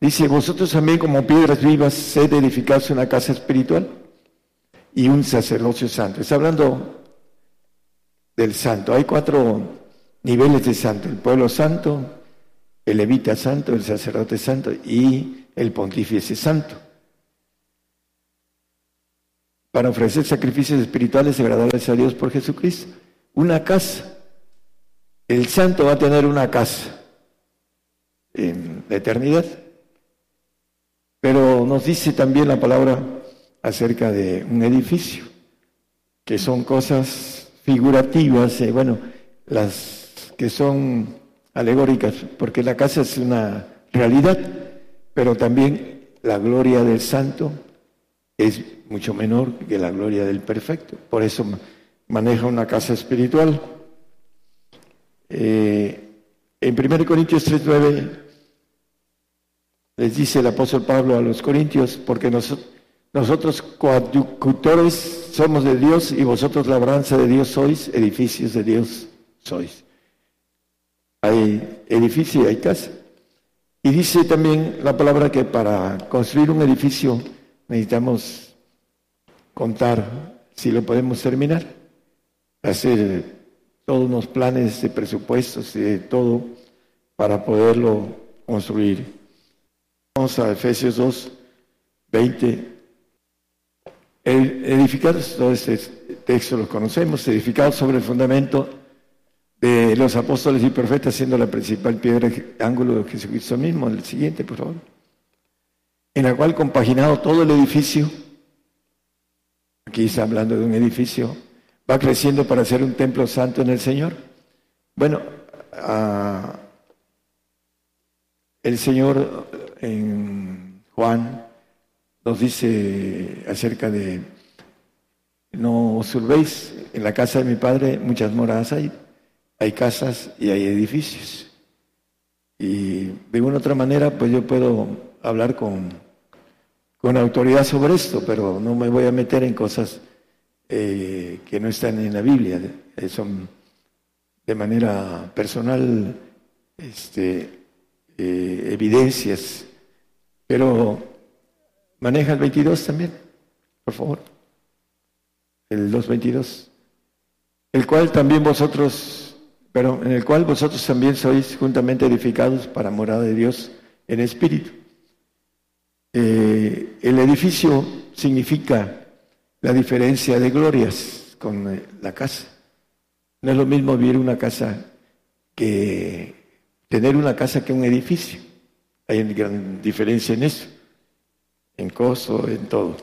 Dice, vosotros también como piedras vivas, sed edificados una casa espiritual y un sacerdocio santo. Está hablando del santo. Hay cuatro niveles de santo. El pueblo santo, el levita santo, el sacerdote santo y el pontífice santo. Para ofrecer sacrificios espirituales agradables a Dios por Jesucristo. Una casa. El santo va a tener una casa en la eternidad. Pero nos dice también la palabra acerca de un edificio, que son cosas figurativas, eh, bueno, las que son alegóricas, porque la casa es una realidad, pero también la gloria del santo es mucho menor que la gloria del perfecto. Por eso maneja una casa espiritual. Eh, en 1 Corintios 3.9 les dice el apóstol Pablo a los Corintios, porque nosotros, nosotros coadjutores somos de Dios y vosotros labranza de Dios sois, edificios de Dios sois. Hay edificio y hay casa. Y dice también la palabra que para construir un edificio necesitamos contar si lo podemos terminar, hacer todos unos planes de presupuestos y de todo para poderlo construir. Vamos a Efesios 2, 20. Edificados, todo este texto lo conocemos, edificados sobre el fundamento de los apóstoles y profetas, siendo la principal piedra ángulo de Jesucristo mismo. El siguiente, por favor. En la cual compaginado todo el edificio, aquí está hablando de un edificio, va creciendo para ser un templo santo en el Señor. Bueno, el Señor en Juan nos dice acerca de no os en la casa de mi padre muchas moradas hay, hay casas y hay edificios. Y de una otra manera, pues yo puedo hablar con, con autoridad sobre esto, pero no me voy a meter en cosas eh, que no están en la Biblia, eh, son de manera personal este, eh, evidencias, pero maneja el 22 también, por favor. El 2.22. El cual también vosotros, pero en el cual vosotros también sois juntamente edificados para morada de Dios en espíritu. Eh, el edificio significa la diferencia de glorias con eh, la casa. No es lo mismo vivir una casa que tener una casa que un edificio. Hay una gran diferencia en eso, en costo, en todo.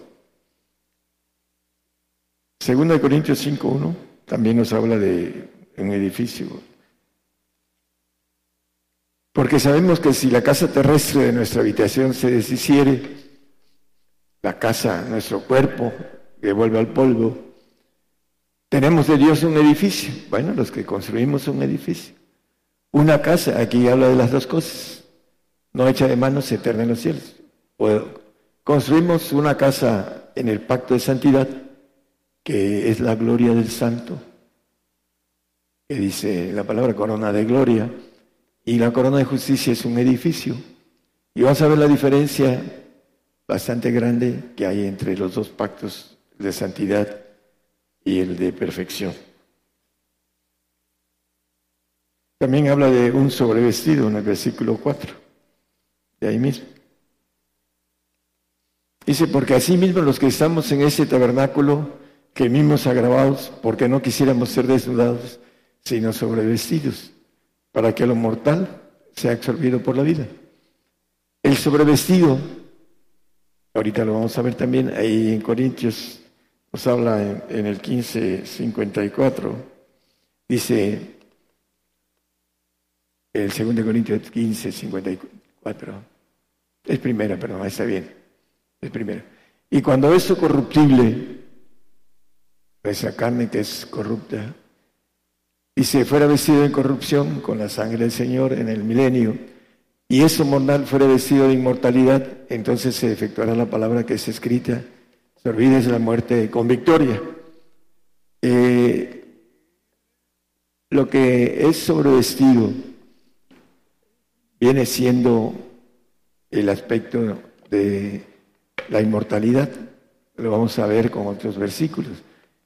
Segundo de Corintios 5.1 también nos habla de un edificio. Porque sabemos que si la casa terrestre de nuestra habitación se deshiciere, la casa, nuestro cuerpo, que vuelve al polvo, tenemos de Dios un edificio. Bueno, los que construimos un edificio. Una casa, aquí habla de las dos cosas. No hecha de manos, eterna en los cielos. construimos una casa en el pacto de santidad, que es la gloria del santo, dice la palabra corona de gloria y la corona de justicia es un edificio. Y vas a ver la diferencia bastante grande que hay entre los dos pactos de santidad y el de perfección. También habla de un sobrevestido en el versículo 4, de ahí mismo. Dice, porque así mismo los que estamos en ese tabernáculo, que mismos agravados, porque no quisiéramos ser desnudados, sino sobrevestidos para que lo mortal sea absorbido por la vida. El sobrevestido, ahorita lo vamos a ver también ahí en Corintios, nos habla en, el 15:54, dice el 2 Corintios 15, 54, es primera, perdón, está bien, es primera. Y cuando eso corruptible, esa carne que es corrupta, y se fuera vestido en corrupción con la sangre del Señor en el milenio, y eso mortal fuera vestido de inmortalidad, entonces se efectuará la palabra que es escrita, se olvides la muerte con victoria. Eh, lo que es sobrevestido viene siendo el aspecto de la inmortalidad, lo vamos a ver con otros versículos.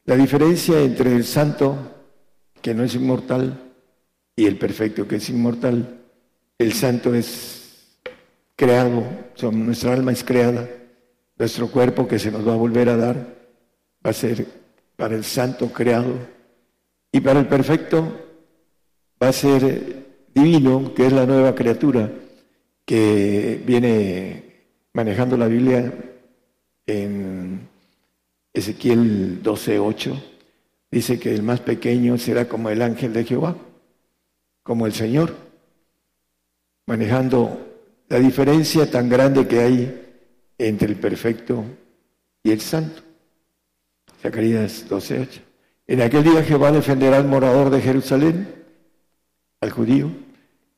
La diferencia entre el santo que no es inmortal, y el perfecto que es inmortal. El santo es creado, nuestra alma es creada, nuestro cuerpo que se nos va a volver a dar va a ser para el santo creado, y para el perfecto va a ser divino, que es la nueva criatura que viene manejando la Biblia en Ezequiel 12:8 Dice que el más pequeño será como el ángel de Jehová, como el Señor, manejando la diferencia tan grande que hay entre el perfecto y el santo. Zacarías 12:8. En aquel día Jehová defenderá al morador de Jerusalén, al judío,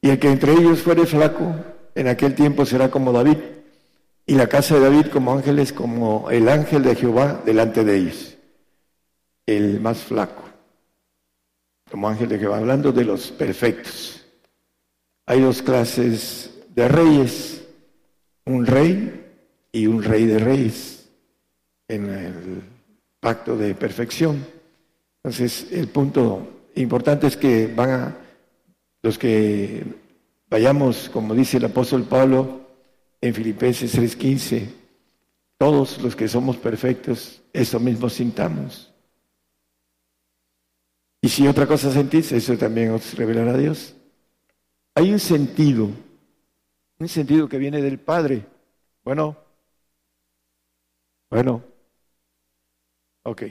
y el que entre ellos fuere flaco, en aquel tiempo será como David, y la casa de David como ángeles, como el ángel de Jehová delante de ellos el más flaco, como ángel de Jehová, hablando de los perfectos. Hay dos clases de reyes, un rey y un rey de reyes en el pacto de perfección. Entonces, el punto importante es que van a, los que vayamos, como dice el apóstol Pablo en Filipenses 3:15, todos los que somos perfectos, eso mismo sintamos. Y si otra cosa sentís, eso también os revelará Dios. Hay un sentido, un sentido que viene del Padre. Bueno, bueno, ok.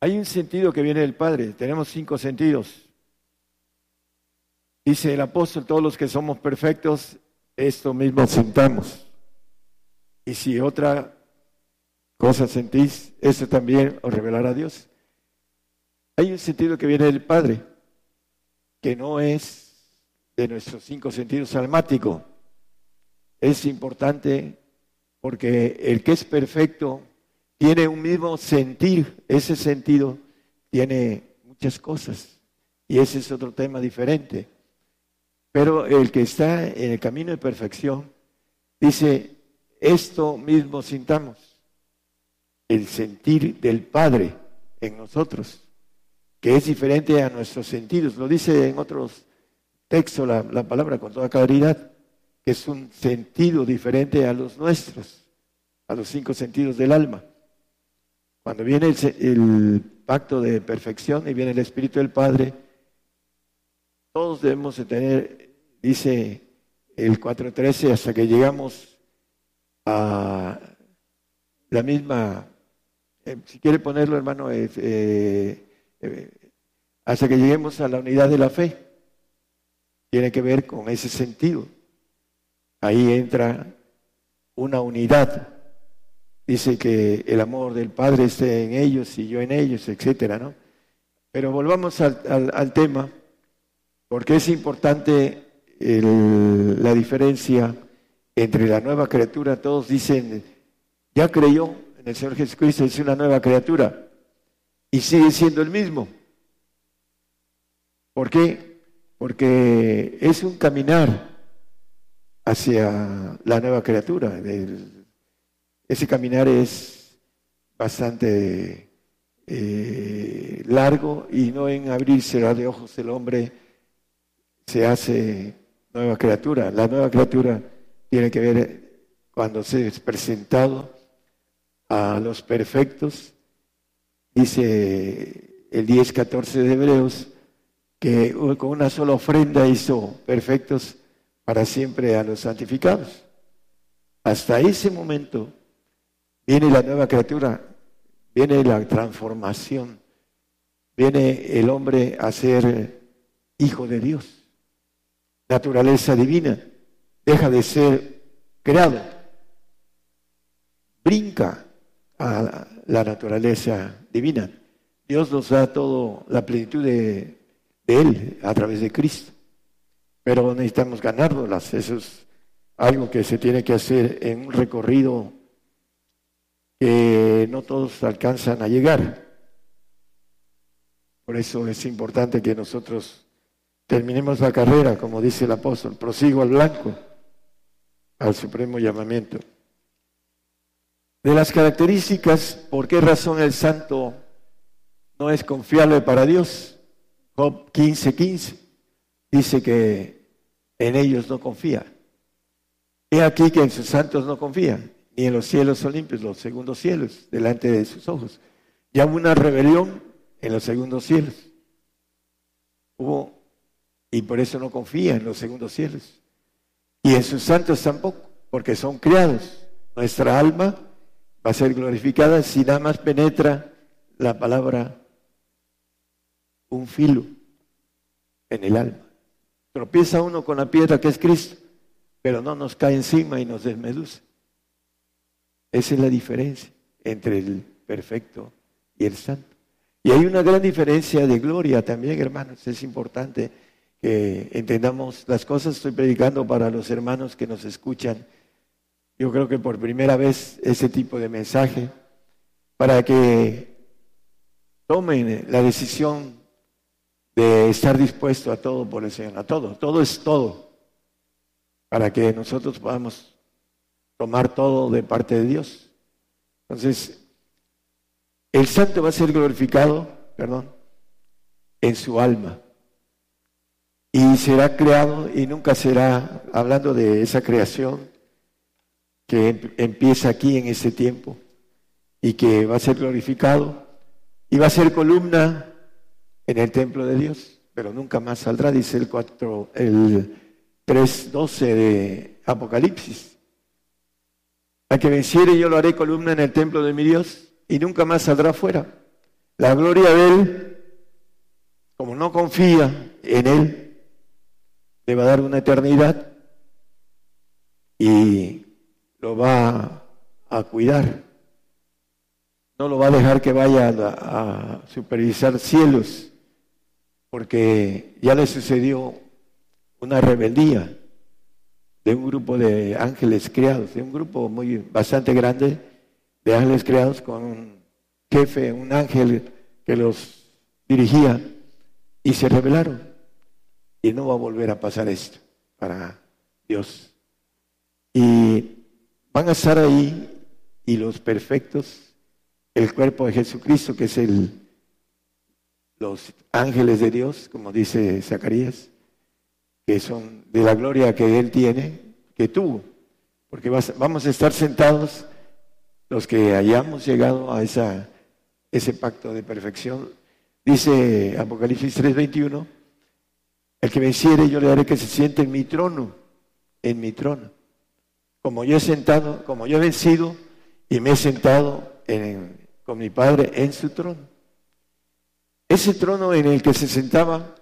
Hay un sentido que viene del Padre. Tenemos cinco sentidos. Dice el apóstol, todos los que somos perfectos, esto mismo sentamos. Y si otra cosa sentís, eso también os revelará Dios. Hay un sentido que viene del Padre, que no es de nuestros cinco sentidos almáticos. Es importante porque el que es perfecto tiene un mismo sentir, ese sentido tiene muchas cosas y ese es otro tema diferente. Pero el que está en el camino de perfección dice, esto mismo sintamos, el sentir del Padre en nosotros que es diferente a nuestros sentidos. Lo dice en otros textos la, palabra con toda claridad, que es un sentido diferente a los nuestros, a los cinco sentidos del alma. Cuando viene el, pacto de perfección y viene el Espíritu del Padre, todos debemos de tener, dice el 4.13, hasta que llegamos a la misma, eh, si quiere ponerlo hermano, eh, hasta que lleguemos a la unidad de la fe. tiene que ver con ese sentido. Ahí entra una unidad. Dice que el amor del Padre esté en ellos y yo en ellos, etcétera, ¿no? Pero volvamos al, tema, porque es importante la diferencia entre la nueva criatura. Todos dicen, ya creyó en el Señor Jesucristo, es una nueva criatura, y sigue siendo el mismo. ¿Por qué? Porque es un caminar hacia la nueva criatura. Ese caminar es bastante eh, largo y no en abrirse de ojos el hombre se hace nueva criatura. La nueva criatura tiene que ver cuando se es presentado a los perfectos, dice el 10-14 de Hebreos, que con una sola ofrenda hizo perfectos para siempre a los santificados. Hasta ese momento viene la nueva criatura, viene la transformación, viene el hombre a ser hijo de Dios, naturaleza divina, deja de ser creado, brinca a la naturaleza divina. Dios nos da todo la plenitud de, Él a través de Cristo pero necesitamos ganárnoslas. Eso es algo que se tiene que hacer en un recorrido que no todos alcanzan a llegar. Por eso es importante que nosotros terminemos la carrera, como dice el apóstol, prosigo al blanco, al supremo llamamiento. De las características, ¿por qué razón el santo no es confiable para Dios? Job 15:15. 15 dice que en ellos no confía. He aquí que en sus santos no confía, ni en los cielos olímpicos, los segundos cielos, delante de sus ojos. Ya hubo una rebelión en los segundos cielos. Hubo, y por eso no confía en los segundos cielos. Y en sus santos tampoco, porque son criados. Nuestra alma va a ser glorificada si nada más penetra la palabra un filo en el alma. Tropieza uno con la piedra que es Cristo, pero no nos cae encima y nos desmeduce. Esa es la diferencia entre el perfecto y el santo. Y hay una gran diferencia de gloria también, hermanos. Es importante que entendamos las cosas. Estoy predicando para los hermanos que nos escuchan. Yo creo que por primera vez ese tipo de mensaje, para que tomen la decisión de estar dispuesto a todo por el Señor, a todo, todo es todo, para que nosotros podamos tomar todo de parte de Dios. Entonces, el santo va a ser glorificado, perdón, en su alma. Y será creado y nunca será, hablando de esa creación que em, empieza aquí en este tiempo y que va a ser glorificado y va a ser columna en el templo de Dios, pero nunca más saldrá, dice el 4, el 3.12 de Apocalipsis. A que venciere yo lo haré columna en el templo de mi Dios y nunca más saldrá fuera. La gloria de Él, como no confía en Él, le va a dar una eternidad y lo va a cuidar. No lo va a dejar que vaya a, supervisar cielos porque ya le sucedió una rebeldía de un grupo de ángeles criados, de un grupo muy bastante grande de ángeles criados con un jefe, un ángel que los dirigía y se rebelaron. Y no va a volver a pasar esto para Dios. Y van a estar ahí y los perfectos, el cuerpo de Jesucristo, que es el los ángeles de Dios, como dice Zacarías, que son de la gloria que Él tiene, que tuvo, porque vamos a estar sentados los que hayamos llegado a esa, ese pacto de perfección. Dice Apocalipsis 3:21, el que venciere yo le haré que se siente en mi trono, en mi trono. Como yo he sentado, como yo he vencido y me he sentado con mi Padre en su trono. Ese trono en el que se sentaba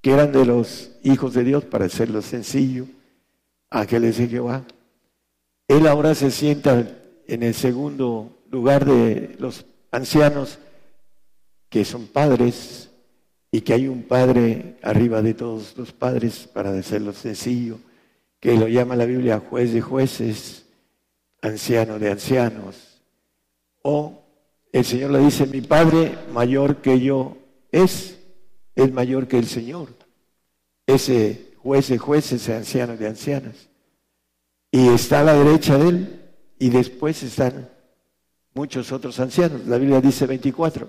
que eran de los hijos de Dios, para hacerlo sencillo, ángeles de Jehová. Él ahora se sienta en el segundo lugar de los ancianos, que son padres, y que hay un padre arriba de todos los padres, para hacerlo sencillo, que lo llama la Biblia juez de jueces, anciano de ancianos. O el Señor le dice, mi Padre mayor que yo es, es mayor que el Señor. Ese juez de jueces, anciano de ancianas. Y está a la derecha de él y después están muchos otros ancianos. La Biblia dice 24,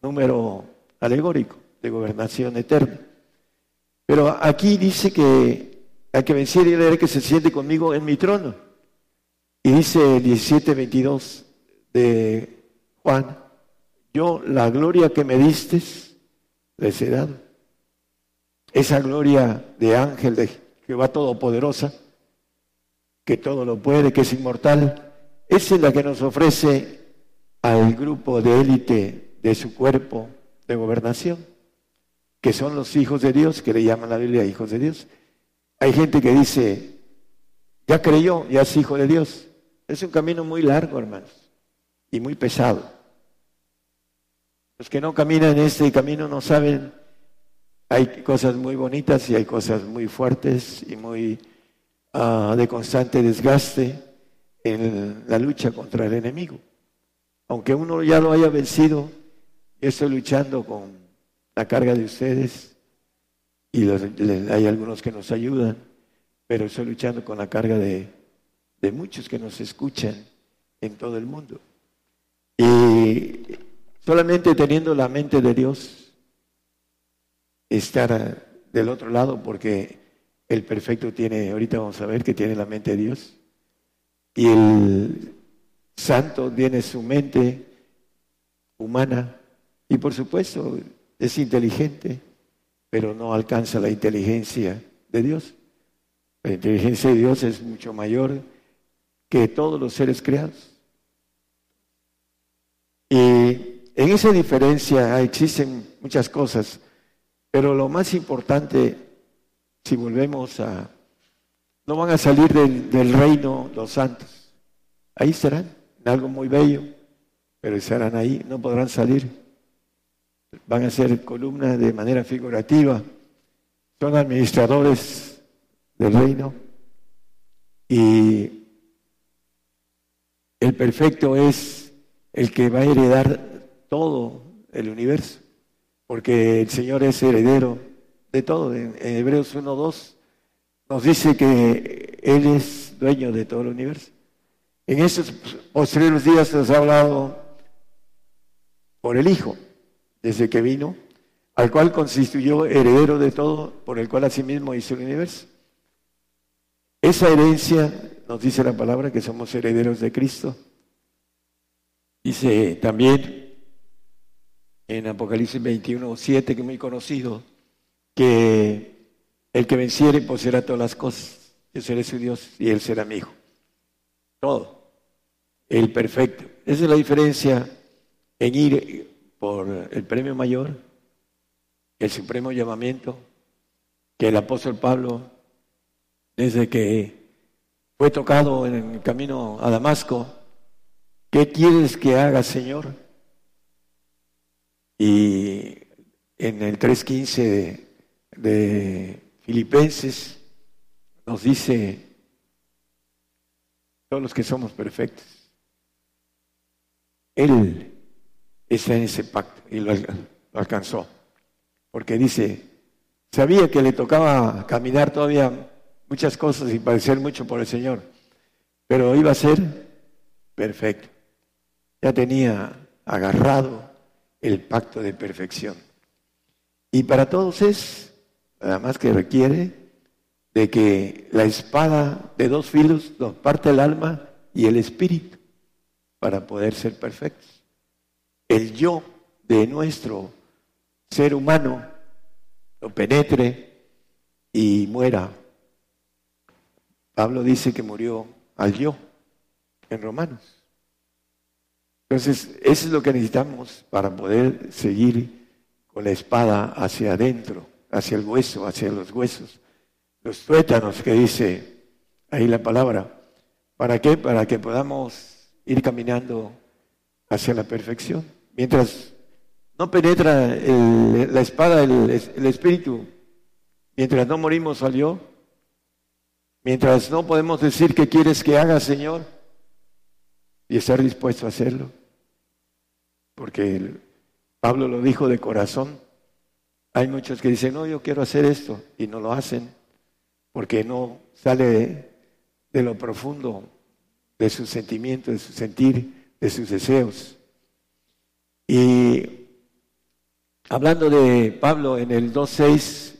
número alegórico de gobernación eterna. Pero aquí dice que hay que vencer y leer que se siente conmigo en mi trono. Y dice el 17, 22 de Juan, yo la gloria que me diste les he dado. Esa gloria de ángel de Jehová Todopoderosa, que todo lo puede, que es inmortal, es la que nos ofrece al grupo de élite de su cuerpo de gobernación, que son los hijos de Dios, que le llaman la Biblia hijos de Dios. Hay gente que dice, ya creyó, ya es hijo de Dios. Es un camino muy largo, hermanos, y muy pesado. Los que no caminan este camino no saben, hay cosas muy bonitas y hay cosas muy fuertes y muy ah, de constante desgaste en la lucha contra el enemigo. Aunque uno ya lo haya vencido, yo estoy luchando con la carga de ustedes y hay algunos que nos ayudan, pero estoy luchando con la carga de, de muchos que nos escuchan en todo el mundo. Y solamente teniendo la mente de Dios, estar del otro lado, porque el perfecto tiene, ahorita vamos a ver que tiene la mente de Dios, y el santo tiene su mente humana, y por supuesto es inteligente, pero no alcanza la inteligencia de Dios. La inteligencia de Dios es mucho mayor que todos los seres creados. Y en esa diferencia existen muchas cosas, pero lo más importante, si volvemos a... No van a salir del, reino los santos. Ahí estarán, en algo muy bello, pero estarán ahí, no podrán salir. Van a ser columnas de manera figurativa. Son administradores del reino. Y el perfecto es el que va a heredar todo el universo, porque el Señor es heredero de todo. En, Hebreos 1.2 nos dice que Él es dueño de todo el universo. En estos posteriores días nos ha hablado por el Hijo, desde que vino, al cual constituyó heredero de todo, por el cual asimismo hizo el universo. Esa herencia nos dice la palabra que somos herederos de Cristo. Dice también en Apocalipsis 21, 7, que es muy conocido, que el que venciere poseerá todas las cosas. Yo seré su Dios y él será mi hijo. Todo. El perfecto. Esa es la diferencia en ir por el premio mayor, el supremo llamamiento, que el apóstol Pablo, desde que fue tocado en el camino a Damasco, ¿qué quieres que haga, Señor? Y en el 3.15 de, de Filipenses nos dice, todos los que somos perfectos, Él está en ese pacto y lo alcanzó, porque dice, sabía que le tocaba caminar todavía muchas cosas y padecer mucho por el Señor, pero iba a ser perfecto. Ya tenía agarrado el pacto de perfección. Y para todos es, nada más que requiere de que la espada de dos filos nos parte el alma y el espíritu para poder ser perfectos. El yo de nuestro ser humano lo penetre y muera Pablo dice que murió al yo en Romanos. Entonces, eso es lo que necesitamos para poder seguir con la espada hacia adentro, hacia el hueso, hacia los huesos, los tuétanos que dice ahí la palabra. ¿Para qué? Para que podamos ir caminando hacia la perfección. Mientras no penetra la espada el, el espíritu, mientras no morimos salió, mientras no podemos decir qué quieres que haga, Señor, y estar dispuesto a hacerlo. Porque Pablo lo dijo de corazón. Hay muchos que dicen, no, yo quiero hacer esto, y no lo hacen, porque no sale de lo profundo de su sentimiento, de su sentir, de sus deseos. Y hablando de Pablo en el 2.6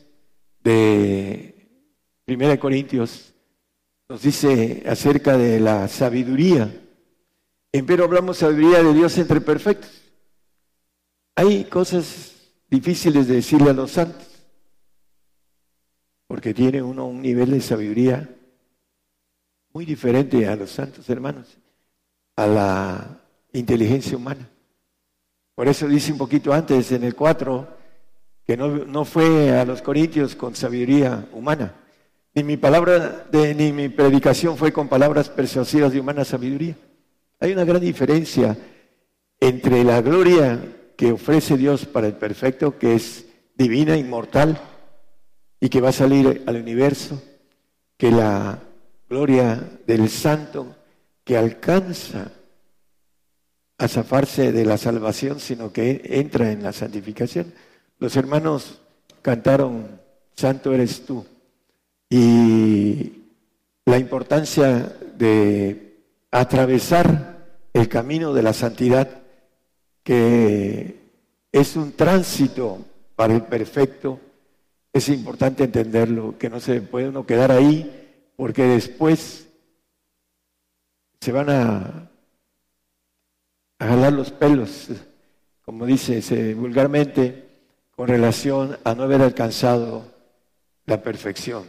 de 1 Corintios, nos dice acerca de la sabiduría. Pero hablamos sabiduría de Dios entre perfectos. Hay cosas difíciles de decirle a los santos, porque tiene uno un nivel de sabiduría muy diferente a los santos hermanos, a la inteligencia humana. Por eso dice un poquito antes, en el 4, que no, fue a los corintios con sabiduría humana, ni mi palabra, ni mi predicación fue con palabras persuasivas de humana sabiduría. Hay una gran diferencia entre la gloria que ofrece Dios para el perfecto, que es divina, inmortal, y que va a salir al universo, que la gloria del santo que alcanza a zafarse de la salvación, sino que entra en la santificación. Los hermanos cantaron, Santo eres tú. Y la importancia de atravesar el camino de la santidad, que es un tránsito para el perfecto, es importante entenderlo, que no se puede uno quedar ahí porque después se van a, jalar los pelos, como dice vulgarmente, con relación a no haber alcanzado la perfección,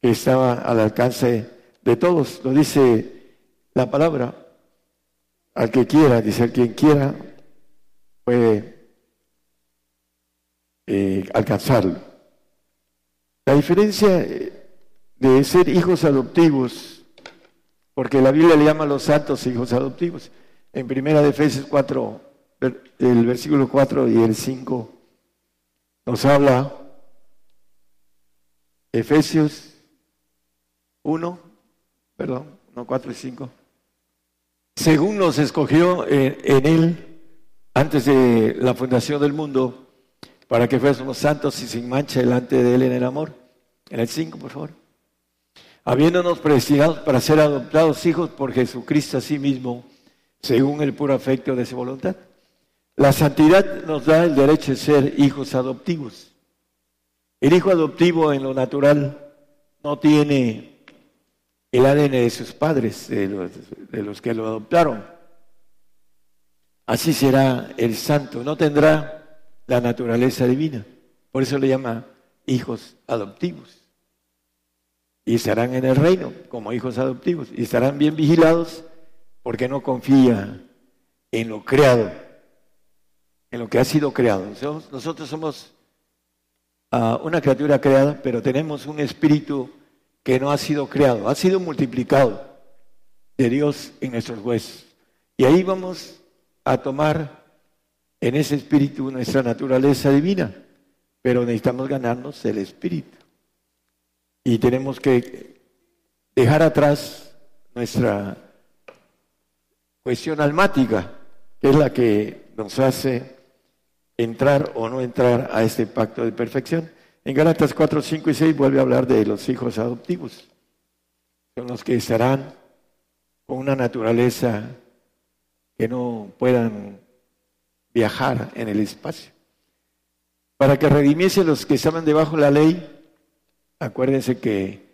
que estaba al alcance de todos. Lo dice la palabra, al que quiera, dice al quien quiera, puede eh, alcanzarlo. La diferencia de ser hijos adoptivos, porque la Biblia le llama a los santos hijos adoptivos. En primera de Efesios 4, el versículo 4 y el 5 nos habla Efesios 1, perdón, no 4 y 5. Según nos escogió en, en él antes de la fundación del mundo, para que fuésemos santos y sin mancha delante de él en el amor. En el 5, por favor habiéndonos predestinados para ser adoptados hijos por Jesucristo a sí mismo, según el puro afecto de su voluntad. La santidad nos da el derecho de ser hijos adoptivos. El hijo adoptivo en lo natural no tiene el ADN de sus padres, de los, de los que lo adoptaron. Así será el santo, no tendrá la naturaleza divina. Por eso le llama hijos adoptivos y estarán en el reino como hijos adoptivos y estarán bien vigilados porque no confía en lo creado, en lo que ha sido creado. Nosotros somos ah, una criatura creada, pero tenemos un espíritu que no ha sido creado, ha sido multiplicado de Dios en nuestros huesos. Y ahí vamos a tomar en ese espíritu nuestra naturaleza divina, pero necesitamos ganarnos el espíritu. Y tenemos que dejar atrás nuestra cuestión almática, que es la que nos hace entrar o no entrar a este pacto de perfección. En Gálatas 4, 5 y 6 vuelve a hablar de los hijos adoptivos. Son los que estarán con una naturaleza que no puedan viajar en el espacio. Para que redimiese los que estaban debajo de la ley, Acuérdense que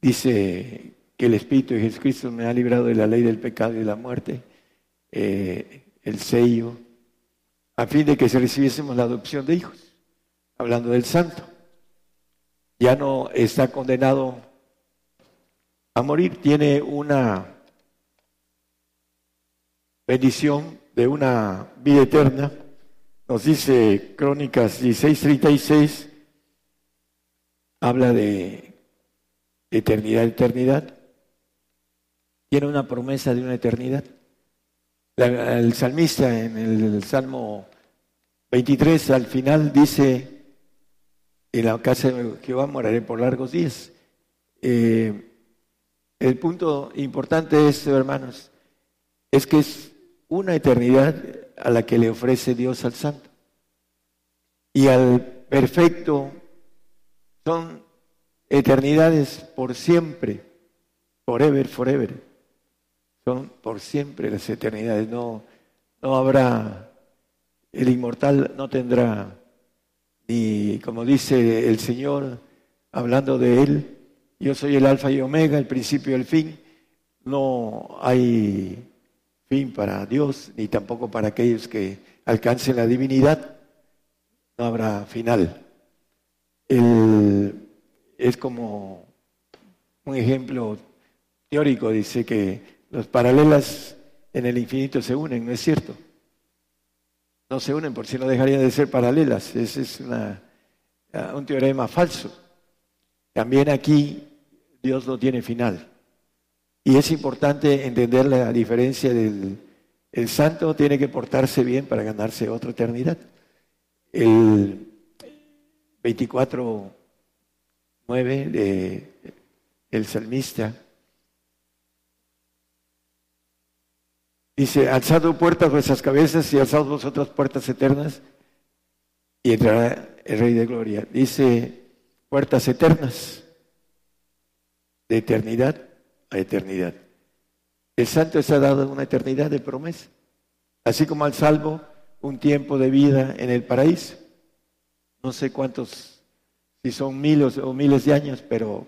dice que el Espíritu de Jesucristo me ha librado de la ley del pecado y de la muerte, eh, el sello, a fin de que se recibiésemos la adopción de hijos, hablando del santo. Ya no está condenado a morir, tiene una bendición de una vida eterna. Nos dice Crónicas 16:36 habla de eternidad, eternidad. Tiene una promesa de una eternidad. el salmista en el Salmo 23 al final dice, en la casa de Jehová moraré por largos días. Eh, el punto importante es, hermanos, es que es una eternidad a la que le ofrece Dios al santo. Y al perfecto son eternidades por siempre, forever, forever. Son por siempre las eternidades. No, no habrá, el inmortal no tendrá, ni como dice el Señor, hablando de Él, yo soy el alfa y omega, el principio y el fin. No hay fin para Dios, ni tampoco para aquellos que alcancen la divinidad. No habrá final. Es como un ejemplo teórico, dice que los paralelas en el infinito se unen, ¿no es cierto? No se unen, por si no dejarían de ser paralelas. Ese es un teorema falso. También aquí Dios no tiene final. Y es importante entender la diferencia del el santo tiene que portarse bien para ganarse otra eternidad. 24.9 de el salmista dice, alzado puertas vuestras cabezas y alzad vosotras puertas eternas y entrará el Rey de Gloria. Dice, puertas eternas de eternidad a eternidad. El santo está dado una eternidad de promesa, así como al salvo un tiempo de vida en el paraíso. No sé cuántos, si son miles o miles de años, pero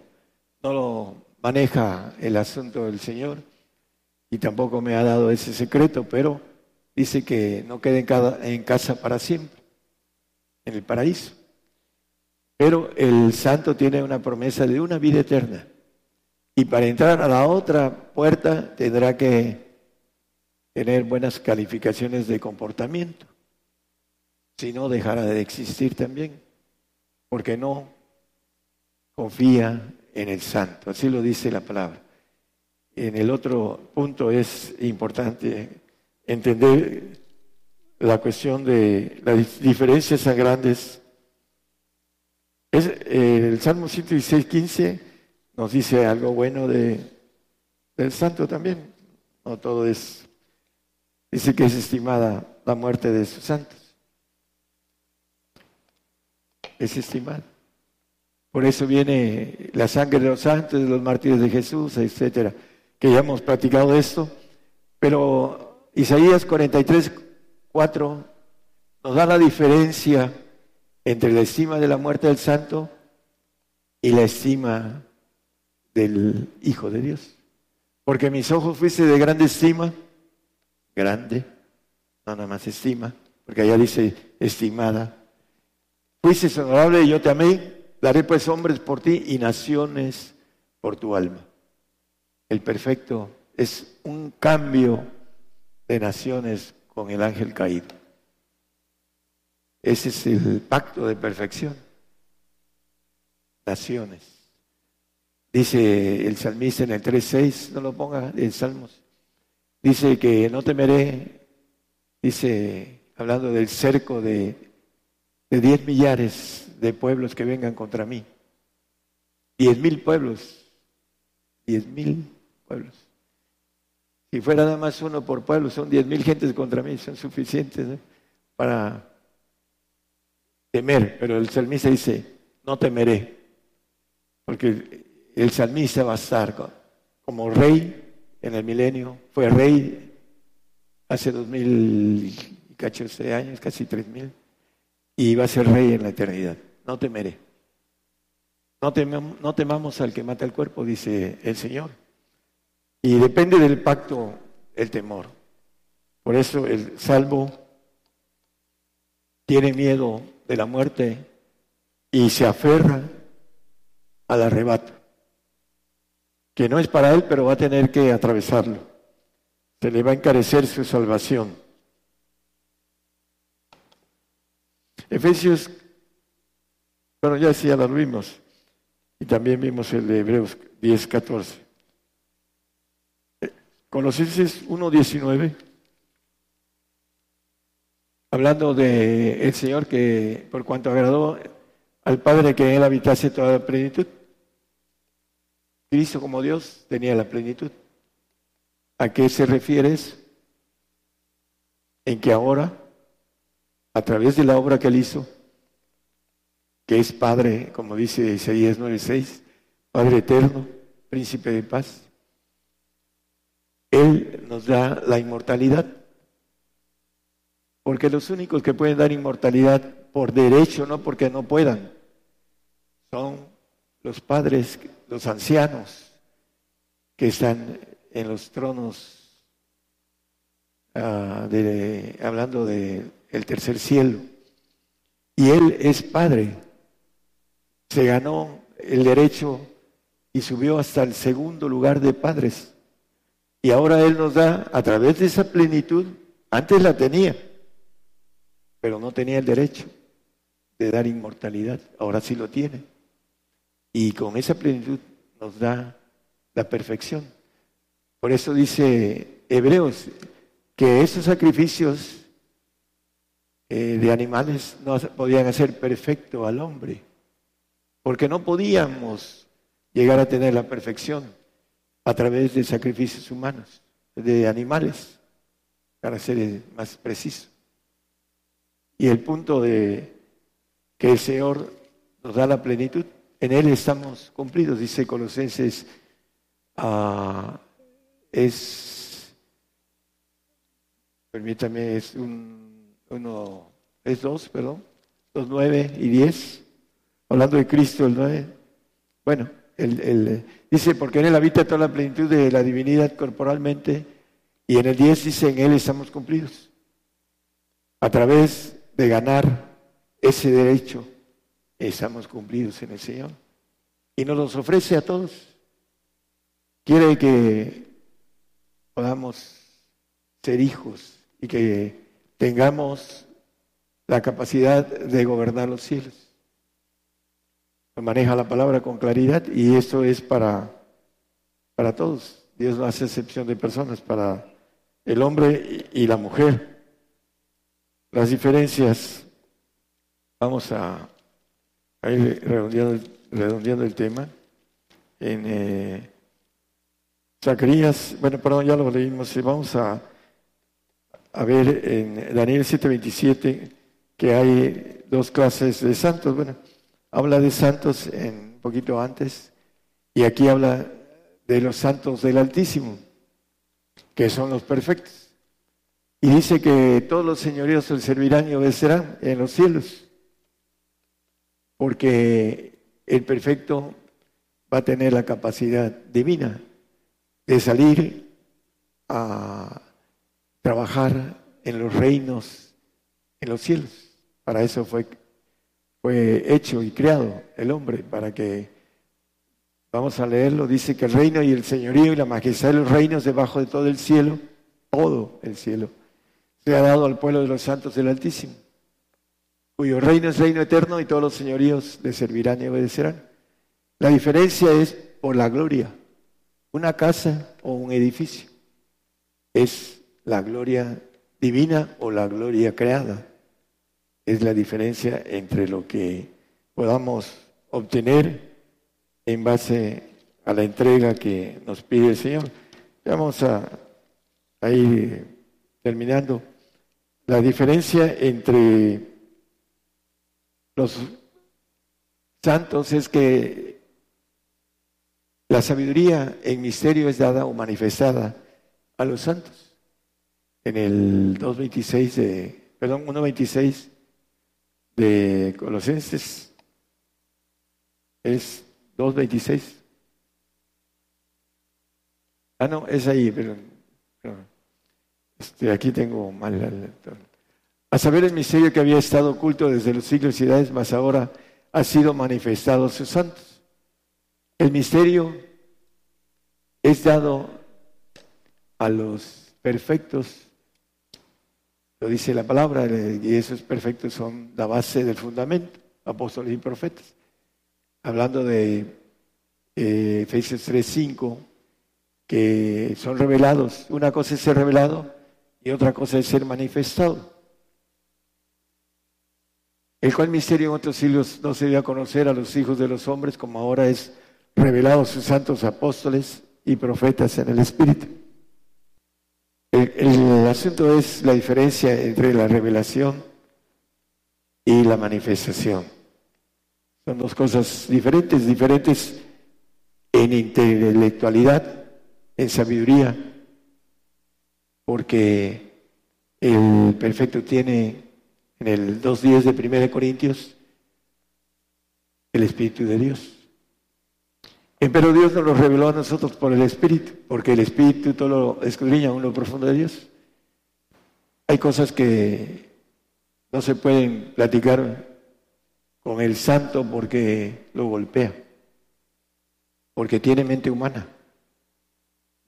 no lo maneja el asunto del Señor y tampoco me ha dado ese secreto, pero dice que no quede en, en casa para siempre, en el paraíso. Pero el santo tiene una promesa de una vida eterna. Y para entrar a la otra puerta tendrá que tener buenas calificaciones de comportamiento. Si no, dejará de existir también, porque no confía en el santo. Así lo dice la palabra. En el otro punto es importante entender la cuestión de las diferencias tan grandes. Es, eh, el Salmo 116, 15 nos dice algo bueno de, del santo también. No todo es, dice que es estimada la muerte de sus santos. Es estimada. Por eso viene la sangre de los santos, de los mártires de Jesús, etcétera, que ya hemos platicado esto. Pero Isaías 43, 4 nos da la diferencia entre la estima de la muerte del santo y la estima del Hijo de Dios. Porque mis ojos fuiste de grande estima, grande, no nada más estima, porque allá dice estimada. Fuiste honorable y yo te amé, daré pues hombres por ti y naciones por tu alma. El perfecto es un cambio de naciones con el ángel caído. Ese es el pacto de perfección. Naciones. Dice el salmista en el 3.6, no lo ponga en Salmos. Dice que no temeré, dice, hablando del cerco de, de 10 millares de pueblos que vengan contra mí. Diez mil pueblos, diez mil pueblos. Si fuera nada más uno por pueblo, son diez mil gentes contra mí, son suficientes ¿eh? para temer. Pero el salmista dice, no temeré, porque el salmista va a estar como rey en el milenio, fue rey hace dos mil y catorce años, casi tres mil, y va a ser rey en la eternidad. No temeré. No, no temamos al que mata el cuerpo, dice el Señor. Y depende del pacto el temor. Por eso el salvo tiene miedo de la muerte y se aferra al arrebato que no es para él, pero va a tener que atravesarlo. Se le va a encarecer su salvación. Efesios, bueno, ya decía, lo vimos. Y también vimos el de Hebreos 10, 14. Eh, Colosenses 1, 19. Hablando de el Señor que por cuanto agradó al Padre que en él habitase toda la plenitud. Cristo como Dios tenía la plenitud. ¿A qué se refiere eso? En que ahora, a través de la obra que él hizo, que es Padre, como dice Isaías 9:6, Padre eterno, príncipe de paz, Él nos da la inmortalidad. Porque los únicos que pueden dar inmortalidad por derecho, no porque no puedan, son los padres, los ancianos que están en los tronos, ah, hablando del el tercer cielo. Y Él es Padre. Se ganó el derecho y subió hasta el segundo lugar de padres. Y ahora Él nos da, a través de esa plenitud, antes la tenía, pero no tenía el derecho de dar inmortalidad, ahora sí lo tiene. Y con esa plenitud nos da la perfección. Por eso dice Hebreos que esos sacrificios eh, de animales no podían hacer perfecto al hombre, porque no podíamos llegar a tener la perfección a través de sacrificios humanos, de animales, para ser más preciso. Y el punto de que el Señor nos da la plenitud, en Él estamos cumplidos, dice Colosenses, uh, es, permítame, es un, uno, es dos, perdón, dos, nueve y diez, hablando de Cristo, el nueve. Bueno, el, dice, porque en Él habita toda la plenitud de la divinidad corporalmente, y en el diez dice, en Él estamos cumplidos, a través de ganar ese derecho, estamos cumplidos en el Señor. Y nos los ofrece a todos. Quiere que podamos ser hijos y que tengamos la capacidad de gobernar los cielos. Maneja la palabra con claridad y eso es para, para todos. Dios no hace excepción de personas, para el hombre y la mujer. Las diferencias Vamos a, ir redondeando, el tema. En eh, Zacarías, bueno, perdón, ya lo leímos. Vamos a, a ver en Daniel 7:27 que hay dos clases de santos. Bueno, habla de santos en, un poquito antes y aquí habla de los santos del Altísimo, que son los perfectos. Y dice que todos los señoríos le servirán y obedecerán en los cielos porque el perfecto va a tener la capacidad divina de salir a trabajar en los reinos, en los cielos. Para eso fue, fue hecho y creado el hombre, para que, vamos a leerlo, dice que el reino y el señorío y la majestad de los reinos debajo de todo el cielo, todo el cielo, se ha dado al pueblo de los santos del Altísimo cuyo reino es reino eterno y todos los señoríos le servirán y obedecerán. La diferencia es por la gloria. Una casa o un edificio es la gloria divina o la gloria creada. Es la diferencia entre lo que podamos obtener en base a la entrega que nos pide el Señor. Vamos a, a ir terminando. La diferencia entre los santos es que la sabiduría en misterio es dada o manifestada a los santos. En el 2.26 de, perdón, 1.26 de Colosenses es 2.26. Ah, no, es ahí, pero, este, aquí tengo mal el a saber el misterio que había estado oculto desde los siglos y edades, mas ahora ha sido manifestado a sus santos. El misterio es dado a los perfectos, lo dice la palabra, y esos perfectos son la base del fundamento, apóstoles y profetas. Hablando de eh, Efesios 3:5, que son revelados. Una cosa es ser revelado y otra cosa es ser manifestado. El cual misterio en otros siglos no se dio a conocer a los hijos de los hombres como ahora es revelado a sus santos apóstoles y profetas en el Espíritu. El asunto es la diferencia entre la revelación y la manifestación. Son dos cosas diferentes, diferentes en intelectualidad, en sabiduría, porque el perfecto tiene en el 2.10 de 1 Corintios el Espíritu de Dios. Pero Dios nos lo reveló a nosotros por el Espíritu, porque el Espíritu todo lo escudriña en lo profundo de Dios. Hay cosas que no se pueden platicar con el santo porque lo golpea, porque tiene mente humana,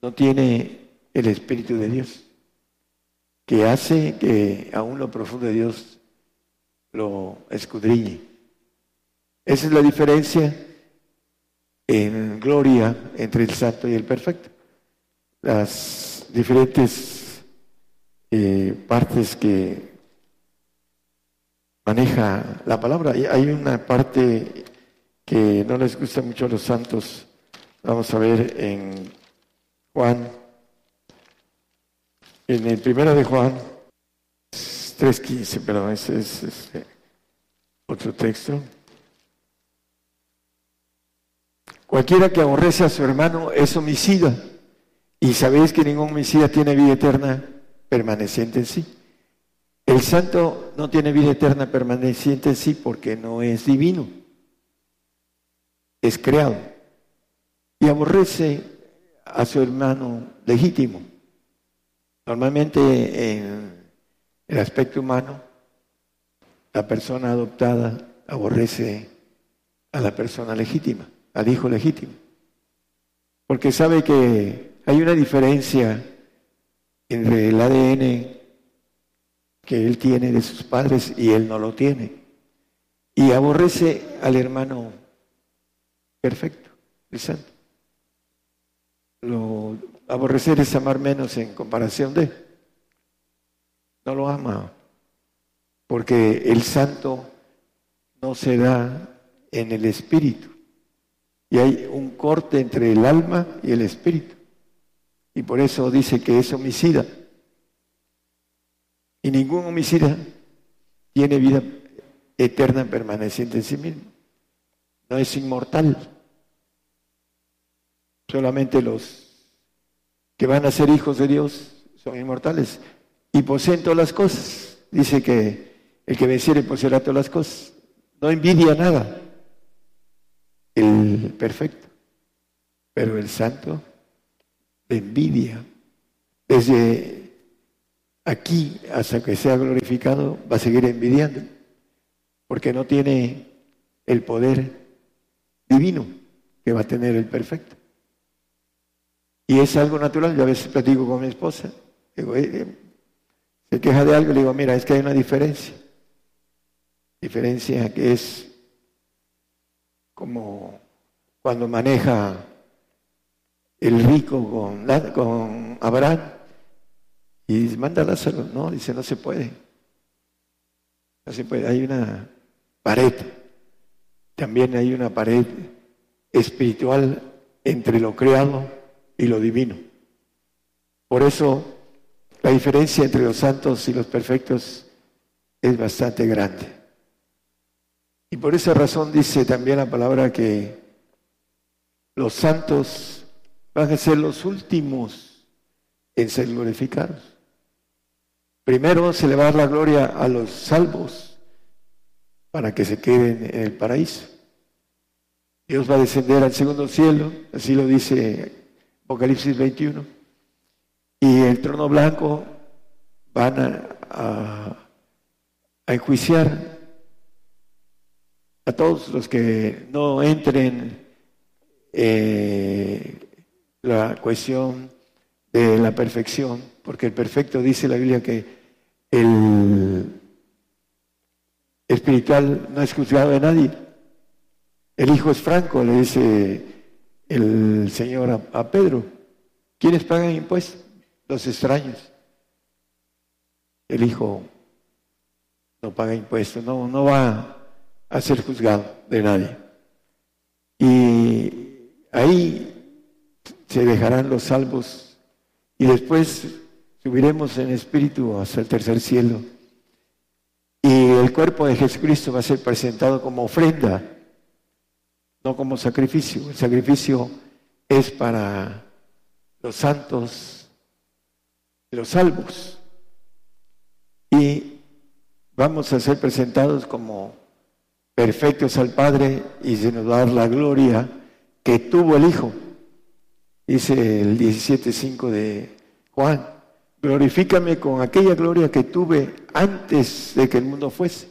no tiene el Espíritu de Dios, que hace que aún lo profundo de Dios lo escudriñe. Esa es la diferencia en gloria entre el santo y el perfecto. Las diferentes eh, partes que maneja la palabra. Hay una parte que no les gusta mucho a los santos. Vamos a ver en Juan, en el primero de Juan 3.15, perdón, ese es otro texto. Cualquiera que aborrece a su hermano es homicida, y sabéis que ningún homicida tiene vida eterna permaneciente en sí. El santo no tiene vida eterna permaneciente en sí porque no es divino, es creado y aborrece a su hermano legítimo. Normalmente en el aspecto humano, la persona adoptada aborrece a la persona legítima, al hijo legítimo, porque sabe que hay una diferencia entre el ADN que él tiene de sus padres y él no lo tiene. Y aborrece al hermano perfecto, el santo. Lo, aborrecer es amar menos en comparación de. No lo ama, porque el santo no se da en el espíritu. Y hay un corte entre el alma y el espíritu. Y por eso dice que es homicida. Y ningún homicida tiene vida eterna permaneciente en sí mismo. No es inmortal. Solamente los que van a ser hijos de Dios son inmortales y poseen todas las cosas. Dice que el que venciere poseerá todas las cosas. No envidia nada. El perfecto. Pero el santo envidia. Desde aquí hasta que sea glorificado va a seguir envidiando, porque no tiene el poder divino que va a tener el perfecto. Y es algo natural, yo a veces platico con mi esposa, digo, eh, eh, se queja de algo, le digo, mira, es que hay una diferencia, diferencia que es como cuando maneja el rico con, con Abraham, y manda a Lázaro, no, dice, no se puede. No se puede, hay una pared. También hay una pared espiritual entre lo creado y lo divino. Por eso la diferencia entre los santos y los perfectos es bastante grande. Y por esa razón dice también la palabra que los santos van a ser los últimos en ser glorificados. Primero se le va a dar la gloria a los salvos para que se queden en el paraíso. Dios va a descender al segundo cielo, así lo dice Apocalipsis 21. Y el trono blanco van a, enjuiciar a todos los que no entren en la cuestión de la perfección porque el perfecto dice la Biblia que el espiritual no es juzgado de nadie. El hijo es franco, le dice el Señor a, Pedro, ¿quiénes pagan impuestos? Los extraños. El Hijo no paga impuestos, no, no va a ser juzgado de nadie. Y ahí se dejarán los salvos y después subiremos en espíritu hasta el tercer cielo. Y el cuerpo de Jesucristo va a ser presentado como ofrenda, no como sacrificio. El sacrificio es para los santos, los salvos. Y vamos a ser presentados como perfectos al Padre y se nos dar la gloria que tuvo el Hijo. Dice el 17.5 de Juan, glorifícame con aquella gloria que tuve antes de que el mundo fuese.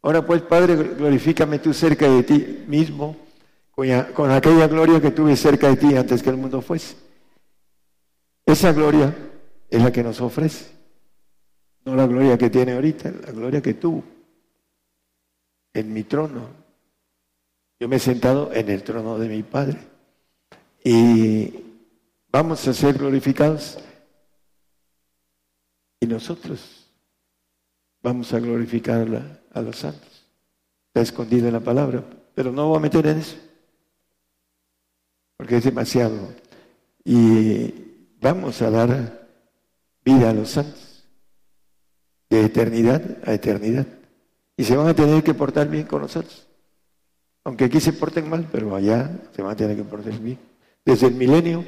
Ahora pues, Padre, glorifícame tú cerca de ti mismo, con aquella gloria que tuve cerca de ti antes que el mundo fuese. Esa gloria es la que nos ofrece, no la gloria que tiene ahorita, la gloria que tuvo en mi trono. Yo me he sentado en el trono de mi Padre. Y vamos a ser glorificados. Y nosotros vamos a glorificar a los santos. Está escondido en la palabra, pero no voy a meter en eso. Porque es demasiado. Y vamos a dar vida a los santos. De eternidad a eternidad y se van a tener que portar bien con nosotros. Aunque aquí se porten mal, pero allá se van a tener que portar bien. Desde el milenio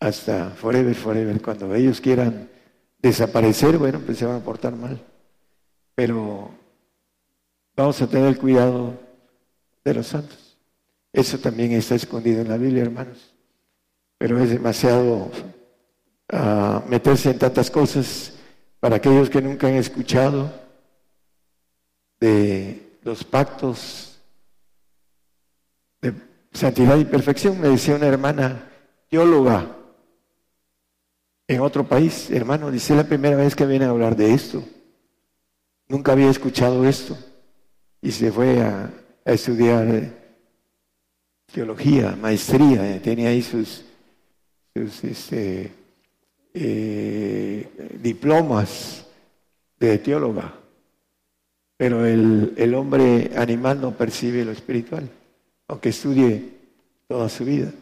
hasta forever, forever. Cuando ellos quieran desaparecer, bueno, pues se van a portar mal. Pero vamos a tener cuidado de los santos. Eso también está escondido en la Biblia, hermanos. Pero es demasiado ah, meterse en tantas cosas para aquellos que nunca han escuchado de los pactos de santidad y perfección, me decía una hermana teóloga en otro país, hermano, dice la primera vez que viene a hablar de esto. Nunca había escuchado esto. Y se fue a, estudiar teología, maestría, tenía ahí sus, este, eh, diplomas de teóloga. Pero el, hombre animal no percibe lo espiritual, aunque estudie toda su vida.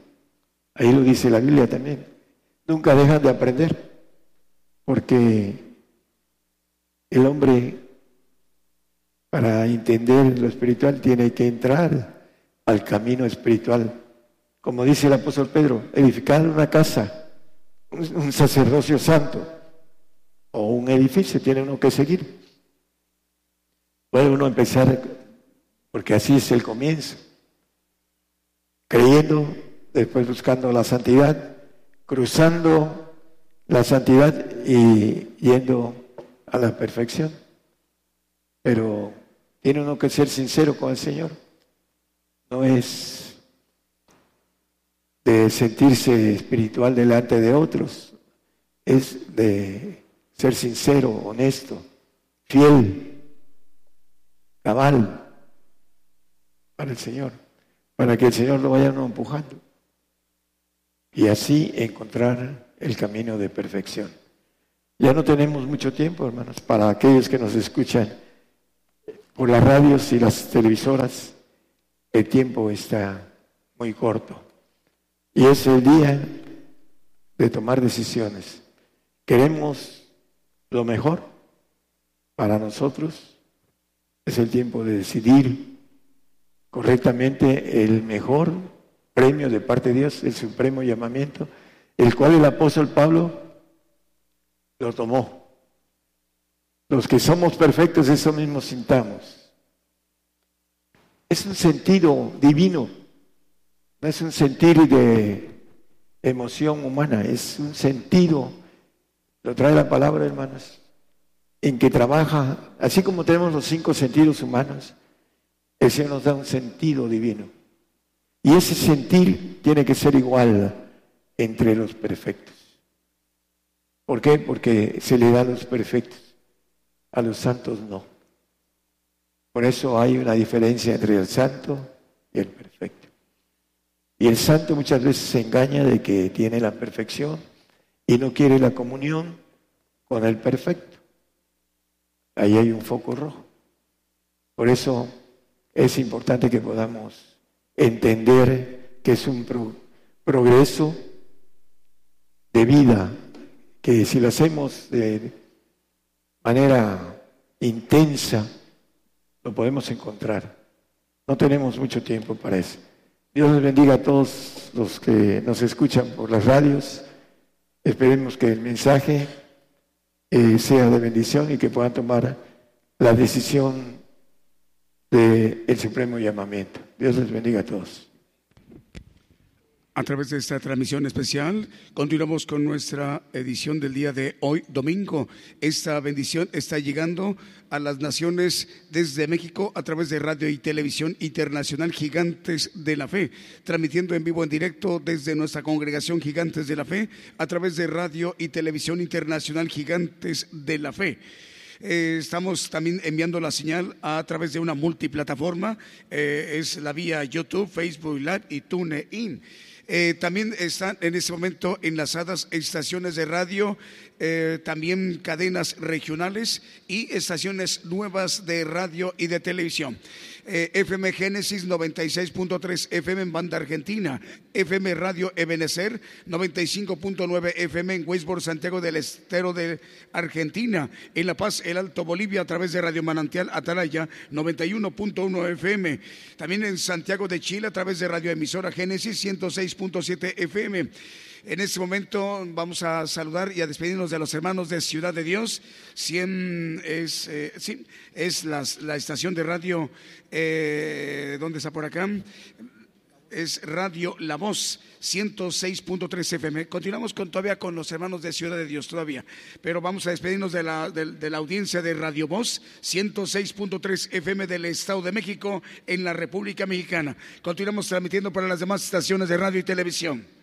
Ahí lo dice la Biblia también. Nunca dejan de aprender, porque el hombre, para entender lo espiritual, tiene que entrar al camino espiritual. Como dice el apóstol Pedro, edificar una casa, un sacerdocio santo o un edificio, tiene uno que seguir. Puede uno empezar, porque así es el comienzo, creyendo, después buscando la santidad, cruzando la santidad y yendo a la perfección. Pero tiene uno que ser sincero con el Señor. No es de sentirse espiritual delante de otros, es de ser sincero, honesto, fiel cabal para el Señor, para que el Señor lo vaya empujando y así encontrar el camino de perfección. Ya no tenemos mucho tiempo, hermanos, para aquellos que nos escuchan por las radios y las televisoras, el tiempo está muy corto. Y es el día de tomar decisiones. ¿Queremos lo mejor para nosotros? Es el tiempo de decidir correctamente el mejor premio de parte de Dios, el supremo llamamiento, el cual el apóstol Pablo lo tomó. Los que somos perfectos, eso mismo sintamos. Es un sentido divino, no es un sentir de emoción humana, es un sentido, lo trae la palabra, hermanos, en que trabaja, así como tenemos los cinco sentidos humanos, el Señor nos da un sentido divino. Y ese sentir tiene que ser igual entre los perfectos. ¿Por qué? Porque se le da a los perfectos, a los santos no. Por eso hay una diferencia entre el santo y el perfecto. Y el santo muchas veces se engaña de que tiene la perfección y no quiere la comunión con el perfecto. Ahí hay un foco rojo. Por eso es importante que podamos entender que es un progreso de vida, que si lo hacemos de manera intensa, lo podemos encontrar. No tenemos mucho tiempo para eso. Dios les bendiga a todos los que nos escuchan por las radios. Esperemos que el mensaje eh, sea de bendición y que puedan tomar la decisión del supremo llamamiento. Dios les bendiga a todos. A través de esta transmisión especial, continuamos con nuestra edición del día de hoy, domingo. Esta bendición está llegando a las naciones desde México a través de radio y televisión internacional Gigantes de la Fe, transmitiendo en vivo en directo desde nuestra congregación Gigantes de la Fe a través de radio y televisión internacional Gigantes de la Fe. Eh, estamos también enviando la señal a través de una multiplataforma, eh, es la vía YouTube, Facebook Live y TuneIn. Eh, también están en este momento enlazadas estaciones de radio, eh, también cadenas regionales y estaciones nuevas de radio y de televisión. Eh, FM Génesis 96.3 FM en banda argentina, FM Radio Ebenecer 95.9 FM en Westboro, Santiago del Estero de Argentina, en La Paz, El Alto Bolivia a través de Radio Manantial Atalaya 91.1 FM, también en Santiago de Chile a través de Radio Emisora Génesis 106.7 FM. En este momento vamos a saludar y a despedirnos de los hermanos de Ciudad de Dios. 100 es, eh, sí, es la estación de radio, eh, ¿dónde está por acá? es Radio La Voz 106.3 FM. Continuamos con, todavía con los hermanos de Ciudad de Dios todavía, pero vamos a despedirnos de la, de la audiencia de Radio Voz 106.3 FM del Estado de México en la República Mexicana. Continuamos transmitiendo para las demás estaciones de radio y televisión.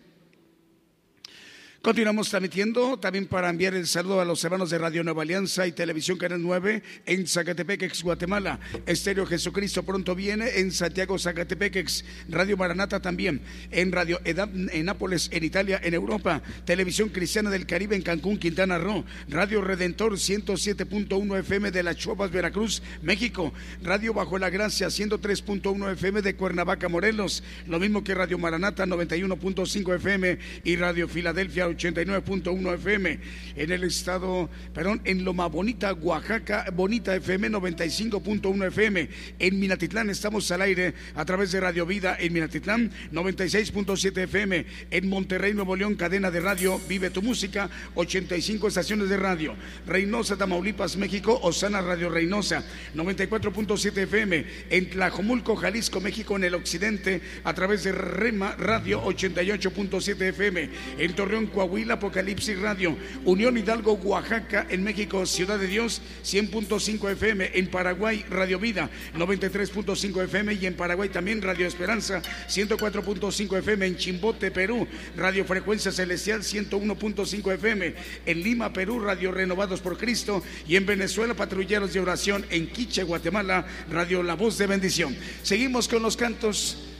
Continuamos transmitiendo también para enviar el saludo a los hermanos de Radio Nueva Alianza y Televisión Canal 9 en Zacatepec, Guatemala. Estéreo Jesucristo pronto viene en Santiago, Zacatepec, Radio Maranata también. En Radio Edad en Nápoles, en Italia, en Europa. Televisión Cristiana del Caribe en Cancún, Quintana Roo. Radio Redentor 107.1 FM de Las Chuapas, Veracruz, México. Radio Bajo la Gracia 103.1 FM de Cuernavaca, Morelos. Lo mismo que Radio Maranata 91.5 FM y Radio Filadelfia 89.1 FM, en el estado, perdón, en Loma Bonita, Oaxaca, Bonita FM 95.1 FM, en Minatitlán estamos al aire a través de Radio Vida en Minatitlán 96.7 FM, en Monterrey, Nuevo León, cadena de radio Vive tu Música, 85 estaciones de radio, Reynosa, Tamaulipas, México, Osana Radio Reynosa 94.7 FM, en Tlajomulco, Jalisco, México, en el occidente, a través de Rema Radio 88.7 FM, en Torreón, Apocalipsis Radio, Unión Hidalgo, Oaxaca, en México, Ciudad de Dios, 100.5 FM, en Paraguay, Radio Vida, 93.5 FM y en Paraguay también Radio Esperanza, 104.5 FM, en Chimbote, Perú, Radio Frecuencia Celestial, 101.5 FM, en Lima, Perú, Radio Renovados por Cristo y en Venezuela, Patrulleros de Oración, en Quiche, Guatemala, Radio La Voz de Bendición. Seguimos con los cantos.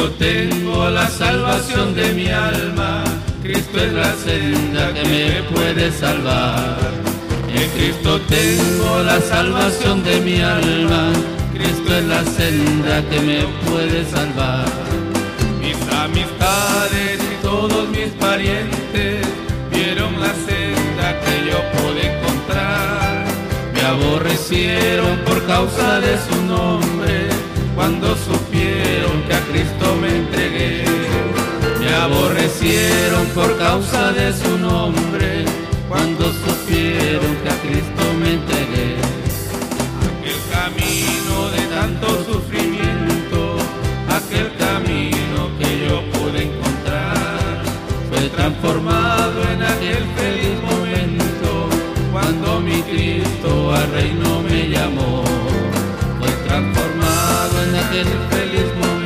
Tengo la salvación de mi alma. Cristo es la senda que me puede salvar. En Cristo tengo la salvación de mi alma. Cristo es la senda que me puede salvar. Mis amistades y todos mis parientes vieron la senda que yo pude encontrar. Me aborrecieron por causa de su nombre cuando a Cristo me entregué. Me aborrecieron por causa de su nombre, cuando supieron que a Cristo me entregué. Aquel camino de tanto sufrimiento, aquel camino que yo pude encontrar, fue transformado en aquel feliz momento, cuando mi Cristo al reino me llamó. Fue transformado en aquel feliz momento,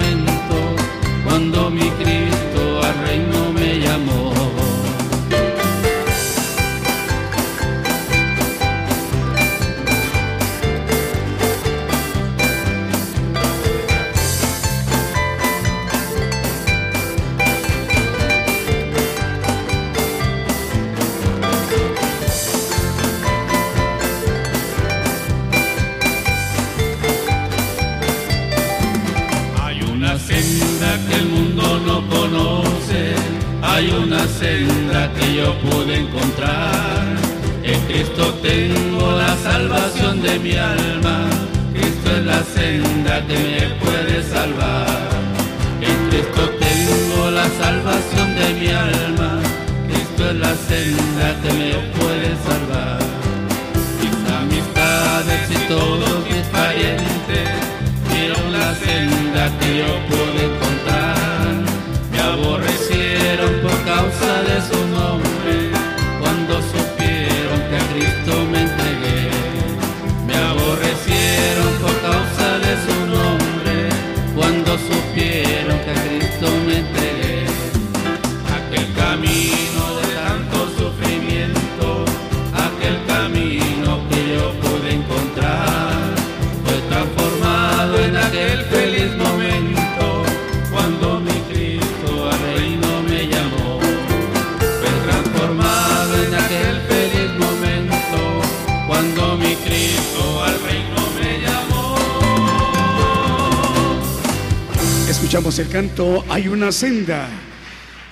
senda.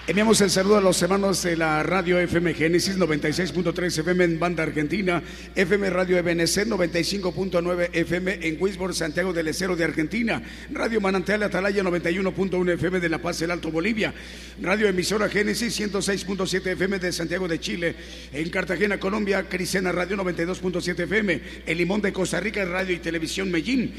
Enviamos el saludo a los hermanos de la radio FM Génesis 96.3 FM en Banda Argentina, FM Radio EBNC 95.9 FM en Wisborne, Santiago del Estero de Argentina, Radio Manantial Atalaya 91.1 FM de La Paz, el Alto Bolivia, Radio Emisora Génesis 106.7 FM de Santiago de Chile, en Cartagena, Colombia, Crisena Radio 92.7 FM, en Limón de Costa Rica, Radio y Televisión Medellín,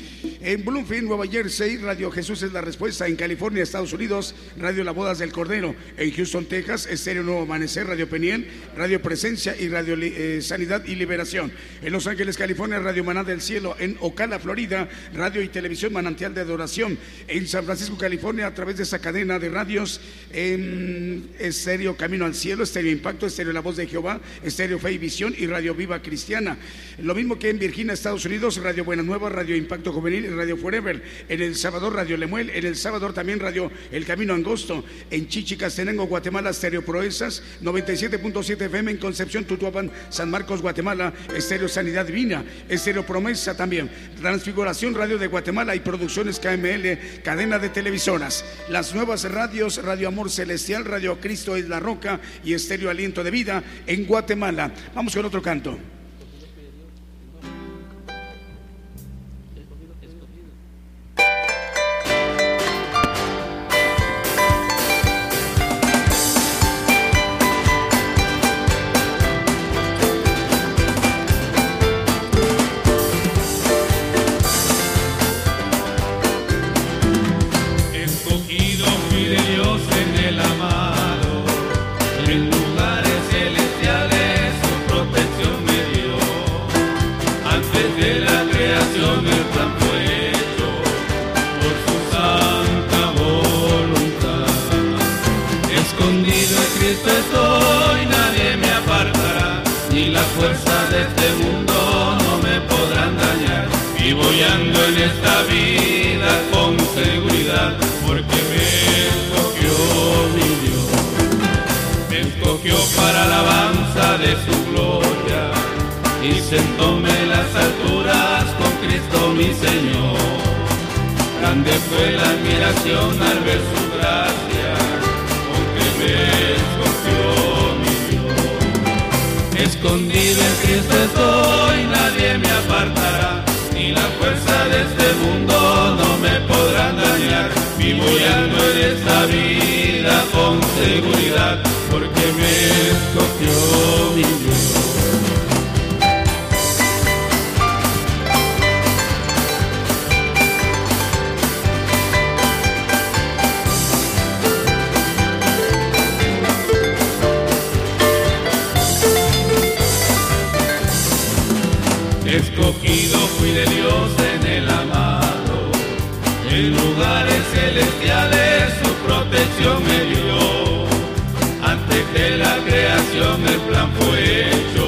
en Bloomfield, Nueva Jersey, Radio Jesús es la respuesta, en California, Estados Unidos, Radio La Bodas del Cordero, en Houston, Texas, Estéreo Nuevo Amanecer, Radio Peniel, Radio Presencia y Radio eh, Sanidad y Liberación. En Los Ángeles, California, Radio Maná del Cielo. En Ocala, Florida, Radio y Televisión Manantial de Adoración. En San Francisco, California, a través de esa cadena de radios, en Estéreo Camino al Cielo, Estéreo Impacto, Estéreo La Voz de Jehová, Estéreo Fe y Visión y Radio Viva Cristiana. Lo mismo que en Virginia, Estados Unidos, Radio Buenas Nuevas, Radio Impacto Juvenil Radio Forever. En El Salvador, Radio Lemuel. En El Salvador también Radio El Camino Angosto. En Chichi, Castenango, Guatemala, Estéreo Proezas, 97.7 FM en Concepción, Tutuapan, San Marcos, Guatemala, Estéreo Sanidad Divina, Estéreo Promesa también, Transfiguración Radio de Guatemala y Producciones KML, cadena de televisoras. Las nuevas radios, Radio Amor Celestial, Radio Cristo es la Roca y Estéreo Aliento de Vida en Guatemala. Vamos con otro canto. Esta vida con seguridad, porque me escogió mi Dios. Me escogió para alabanza de su gloria, y sentóme en las alturas con Cristo mi Señor. Grande fue la admiración al ver su gracia, porque me escogió mi Dios. Escondido en Cristo estoy, nadie me apartará, la fuerza de este mundo no me podrán dañar. Vivo y ando en esta vida con seguridad, porque me escogió mi Dios. Desde la creación el plan fue hecho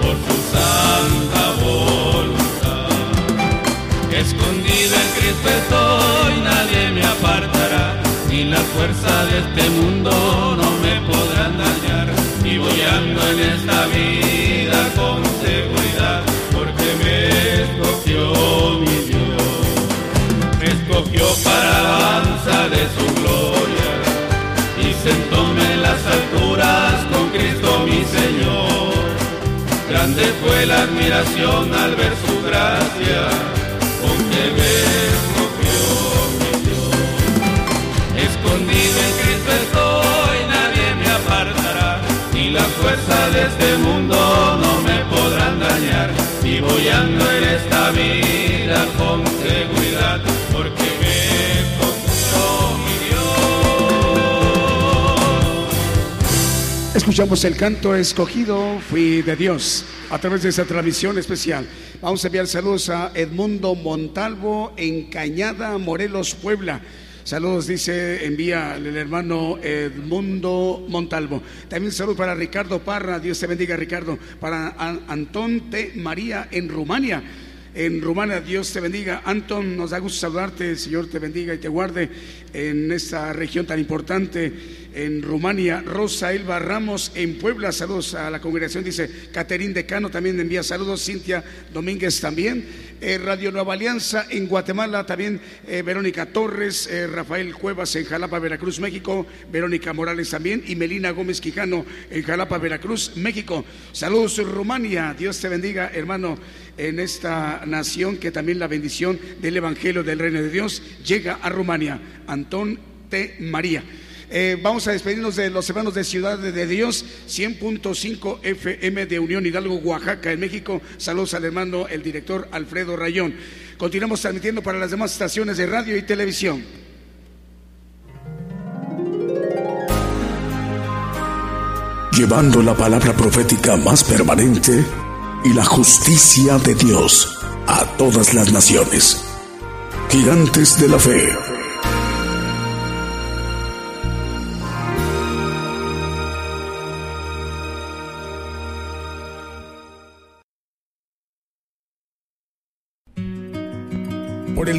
por su santa voluntad. Escondido en Cristo estoy, nadie me apartará, ni la fuerza de este mundo no me podrán dañar. Y voy ando en esta vida con seguridad, porque me escogió mi Dios, me escogió para alabanza de su Grande fue la admiración al ver su gracia, con que me escogió mi Dios. Escondido en Cristo estoy, nadie me apartará, ni la fuerza de este mundo no me podrán dañar. Y voy ando en esta vida con seguridad, porque me escogió mi Dios. Escuchamos el canto escogido, fui de Dios, a través de esa transmisión especial. Vamos a enviar saludos a Edmundo Montalvo en Cañada, Morelos, Puebla. Saludos, dice, envía el hermano Edmundo Montalvo. También saludos para Ricardo Parra, Dios te bendiga Ricardo. Para An- Antón T. María en Rumania. En Rumania, Dios te bendiga. Anton, nos da gusto saludarte, Señor te bendiga y te guarde en esta región tan importante. En Rumania, Rosa Elba Ramos en Puebla, saludos a la congregación, dice Caterín Decano, también envía saludos, Cintia Domínguez también. Eh, Radio Nueva Alianza en Guatemala, también eh, Verónica Torres, eh, Rafael Cuevas en Jalapa, Veracruz, México, Verónica Morales también y Melina Gómez Quijano en Jalapa, Veracruz, México. Saludos Rumania, Dios te bendiga, hermano, en esta nación que también la bendición del Evangelio del Reino de Dios llega a Rumania. Antón T. María. Eh, vamos a despedirnos de los hermanos de Ciudad de Dios, 100.5 FM de Unión Hidalgo, Oaxaca, en México. Saludos al hermano, el director Alfredo Rayón. Continuamos transmitiendo para las demás estaciones de radio y televisión. llevando la palabra profética más permanente y la justicia de Dios a todas las naciones. Gigantes de la fe.